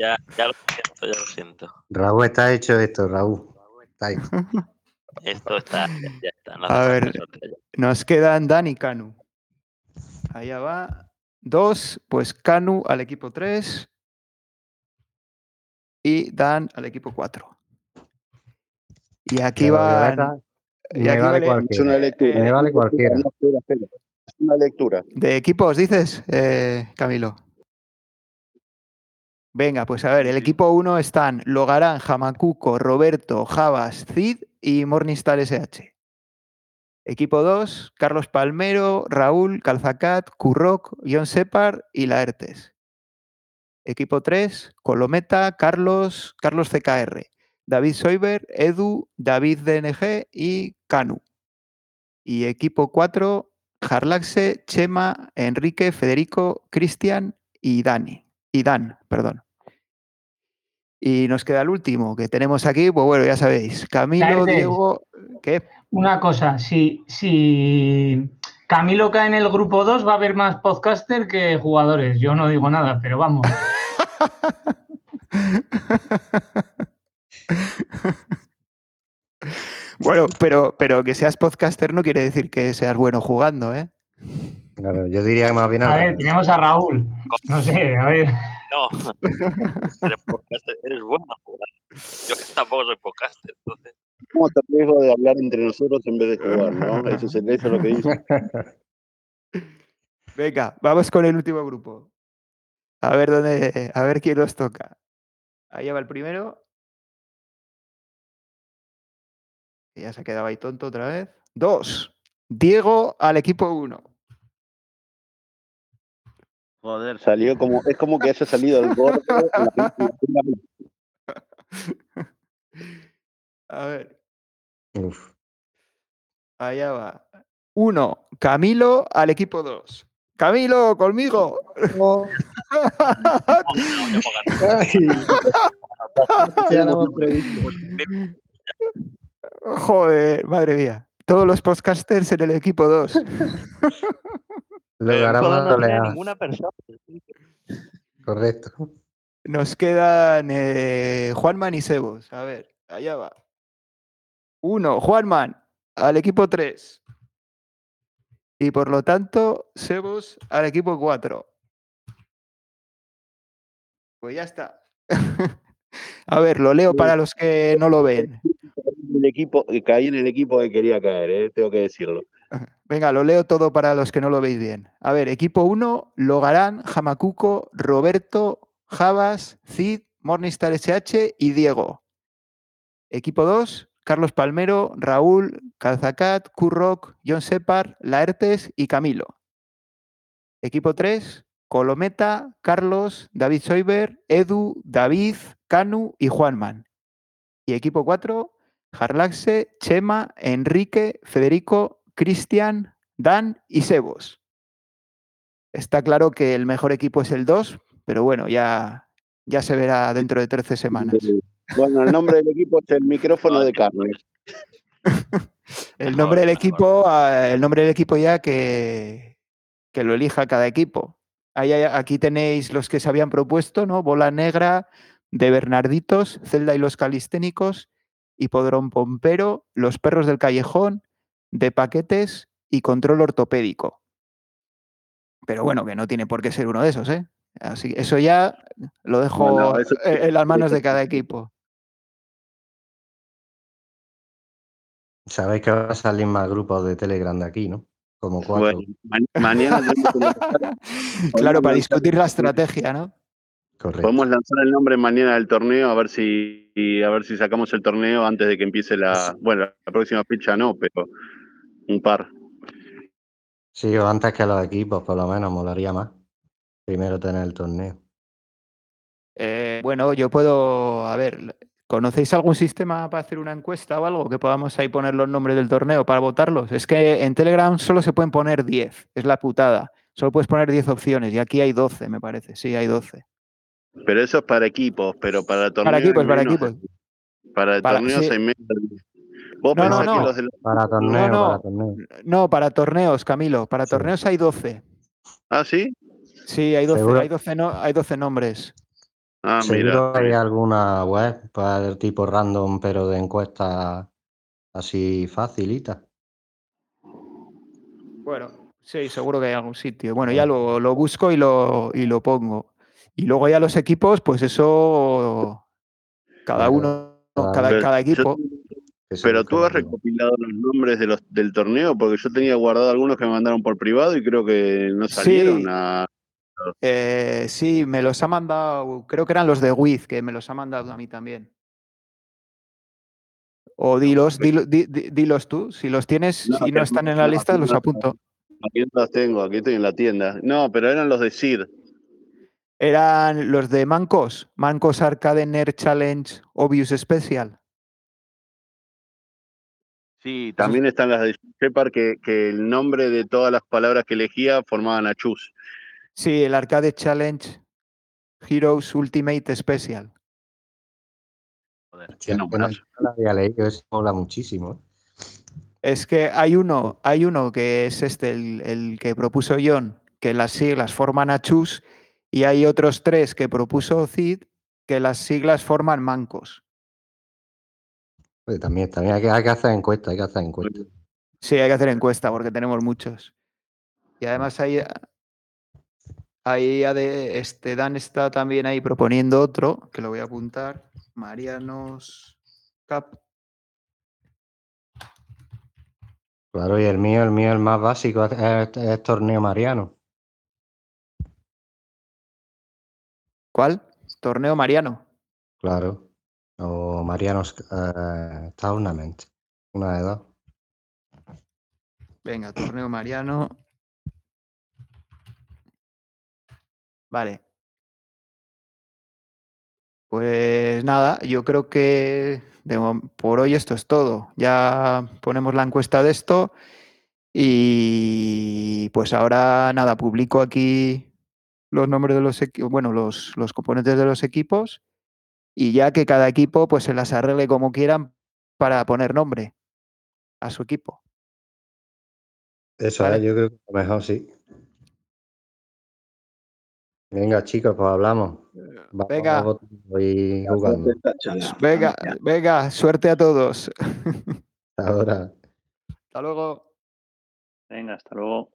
Ya, ya lo siento, ya lo siento. Raúl está hecho esto, Raúl. Está hecho. Esto está, ya, ya está. no A ver. ya. Nos quedan Dan y Canu. Allá va. Dos, pues Canu al equipo 3 y Dan al equipo 4. Y aquí. Violeta, y me aquí vale vale- Es cualquiera. una lectura. Me vale cualquiera. Es una lectura. ¿De equipos dices, eh, Camilo? Venga, pues a ver, el equipo 1 están Logarán, Jamacuco, Roberto, Javas, Cid y Morningstar SH. Equipo 2, Carlos Palmero, Raúl, Calzacat, Curroc, John Separ y Laertes. Equipo 3, Colometa, Carlos, Carlos CKR, David Soiber, Edu, David DNG y Canu. Y equipo 4, Jarlaxe, Chema, Enrique, Federico, Cristian y Dani. Y Dan, perdón. Y nos queda el último que tenemos aquí, pues bueno, ya sabéis, Camilo. Diego, ¿qué? Una cosa, si, si Camilo cae en el grupo 2, va a haber más podcaster que jugadores. Yo no digo nada, pero vamos. Bueno, pero, pero que seas podcaster no quiere decir que seas bueno jugando, ¿eh? Claro, yo diría que más bien A ver, tenemos a Raúl. No sé, a ver. No, eres bueno. Yo que tampoco soy podcaster, entonces. ¿Cómo te riesgo de hablar entre nosotros en vez de jugar, no? Eso es, eso es lo que dice. Venga, vamos con el último grupo. A ver dónde, a ver quién nos toca. Ahí va el primero. Ya se ha quedado ahí tonto otra vez. Dos. Diego al equipo uno. Joder, salió como, es como que haya salido el gordo. la- la A ver, Uf. allá va. Uno. Camilo al equipo dos. Camilo, conmigo. Joder, madre mía. Todos los podcasters en el equipo 2. Lo Eh, hará no oleada. ninguna persona. Correcto. Nos quedan eh, Juanman y Sebos. A ver, allá va. Uno, Juanman al equipo 3. Y por lo tanto, Sebos al equipo 4. Pues ya está. A ver, lo leo para los que no lo ven. El equipo, caí en el equipo que quería caer, eh, tengo que decirlo. Venga, lo leo todo para los que no lo veis bien. A ver, equipo 1, Logarán, Jamacuco, Roberto, Javas, Cid, Morningstar SH y Diego. Equipo 2, Carlos Palmero, Raúl, Calzacat, Curroc, John Separ, Laertes y Camilo. Equipo 3, Colometa, Carlos, David Soiber, Edu, David, Canu y Juanman. Y equipo 4, Jarlaxe, Chema, Enrique, Federico, Cristian, Dan y Sebos. Está claro que el mejor equipo es el 2, pero bueno, ya, ya se verá dentro de 13 semanas. Bueno, el nombre del equipo es el micrófono de carne. El nombre del equipo, el nombre del equipo ya que, que lo elija cada equipo. Ahí aquí tenéis los que se habían propuesto, ¿no? Bola Negra, de Bernarditos, Zelda y los Calisténicos, Hipodrón Pompero, Los Perros del Callejón, de Paquetes y Control Ortopédico. Pero bueno, que no tiene por qué ser uno de esos, ¿eh? Así que eso ya lo dejo eso- en las manos de cada equipo. Sabéis que va a salir más grupos de Telegram de aquí, ¿no? Como cuatro. Bueno, ma- mañana Claro, para discutir la estrategia, ¿no? Correcto. Podemos lanzar el nombre mañana del torneo a ver si a ver si sacamos el torneo antes de que empiece la bueno la próxima fecha no pero un par Sí, o antes que los equipos, por lo menos, molaría más. Primero tener el torneo. Eh, bueno, yo puedo, a ver, ¿conocéis algún sistema para hacer una encuesta o algo que podamos ahí poner los nombres del torneo para votarlos? Es que en Telegram solo se pueden poner 10, es la putada. Solo puedes poner 10 opciones y aquí hay 12, me parece. Sí, hay 12. pero eso es para equipos pero para torneos Para equipos, para menos. equipos. para Para- torneos sí. hay menos vos No, no, no. que los de la- Para torneo, no. para torneo. No, para torneos, Camilo. Para Sí. torneos hay 12. ah sí Sí, hay 12, Seguro. hay 12, no, hay 12 nombres. ah Seguro mira hay alguna web para el tipo random, pero de encuesta así facilita. Bueno, sí, seguro que hay algún sitio. Bueno, ya lo, lo busco y lo, y lo pongo. Y luego ya los equipos, pues eso, cada uno, cada yo- pero tú has recopilado los nombres de los del torneo porque yo tenía guardado algunos que me mandaron por privado y creo que no Sí. salieron a Eh, sí, me los ha mandado, creo que eran los de Wiz, que me los ha mandado a mí también. O dilos, dilo- di- di- dilos tú, si los tienes No, y no están en la lista, los apunto. aquí no los tengo aquí estoy en la tienda no pero eran los de Sid Eran los de Mancos, Mancos Arcade Nerd Challenge Obvious Special. Sí, también están las de Shepard que, que el nombre de todas las palabras que elegía formaban a Chus. Sí, el Arcade Challenge Heroes Ultimate Special. Joder, Sí, no lo había leído, eso mola muchísimo. ¿eh? Es que hay uno, hay uno que es este, el, el que propuso John, que las siglas forman a Chus, y hay otros tres que propuso Cid, que las siglas forman Mancos. También, también hay que, hay que hacer encuestas, hay que hacer encuestas. Sí, hay que hacer encuesta porque tenemos muchos. Y además hay, Ahí este Dan está también ahí proponiendo otro, que lo voy a apuntar. Marianos Cap. Claro, y el mío, el mío, el más básico es, es- es torneo mariano. ¿Cuál? Torneo Mariano. Claro. O Marianos eh, Tournament. Una de dos. Venga, torneo Mariano. Vale. Pues nada, yo creo que por hoy esto es todo. Ya ponemos la encuesta de esto y pues ahora nada, publico aquí los nombres de los bueno, los, los componentes de los equipos y ya que cada equipo pues se las arregle como quieran para poner nombre a su equipo. Eso Vale. es, yo creo que lo mejor sí. Venga, chicos, pues hablamos. Vamos Venga. y jugando. Venga, venga, suerte a todos. Ahora. Hasta luego. Venga, hasta luego.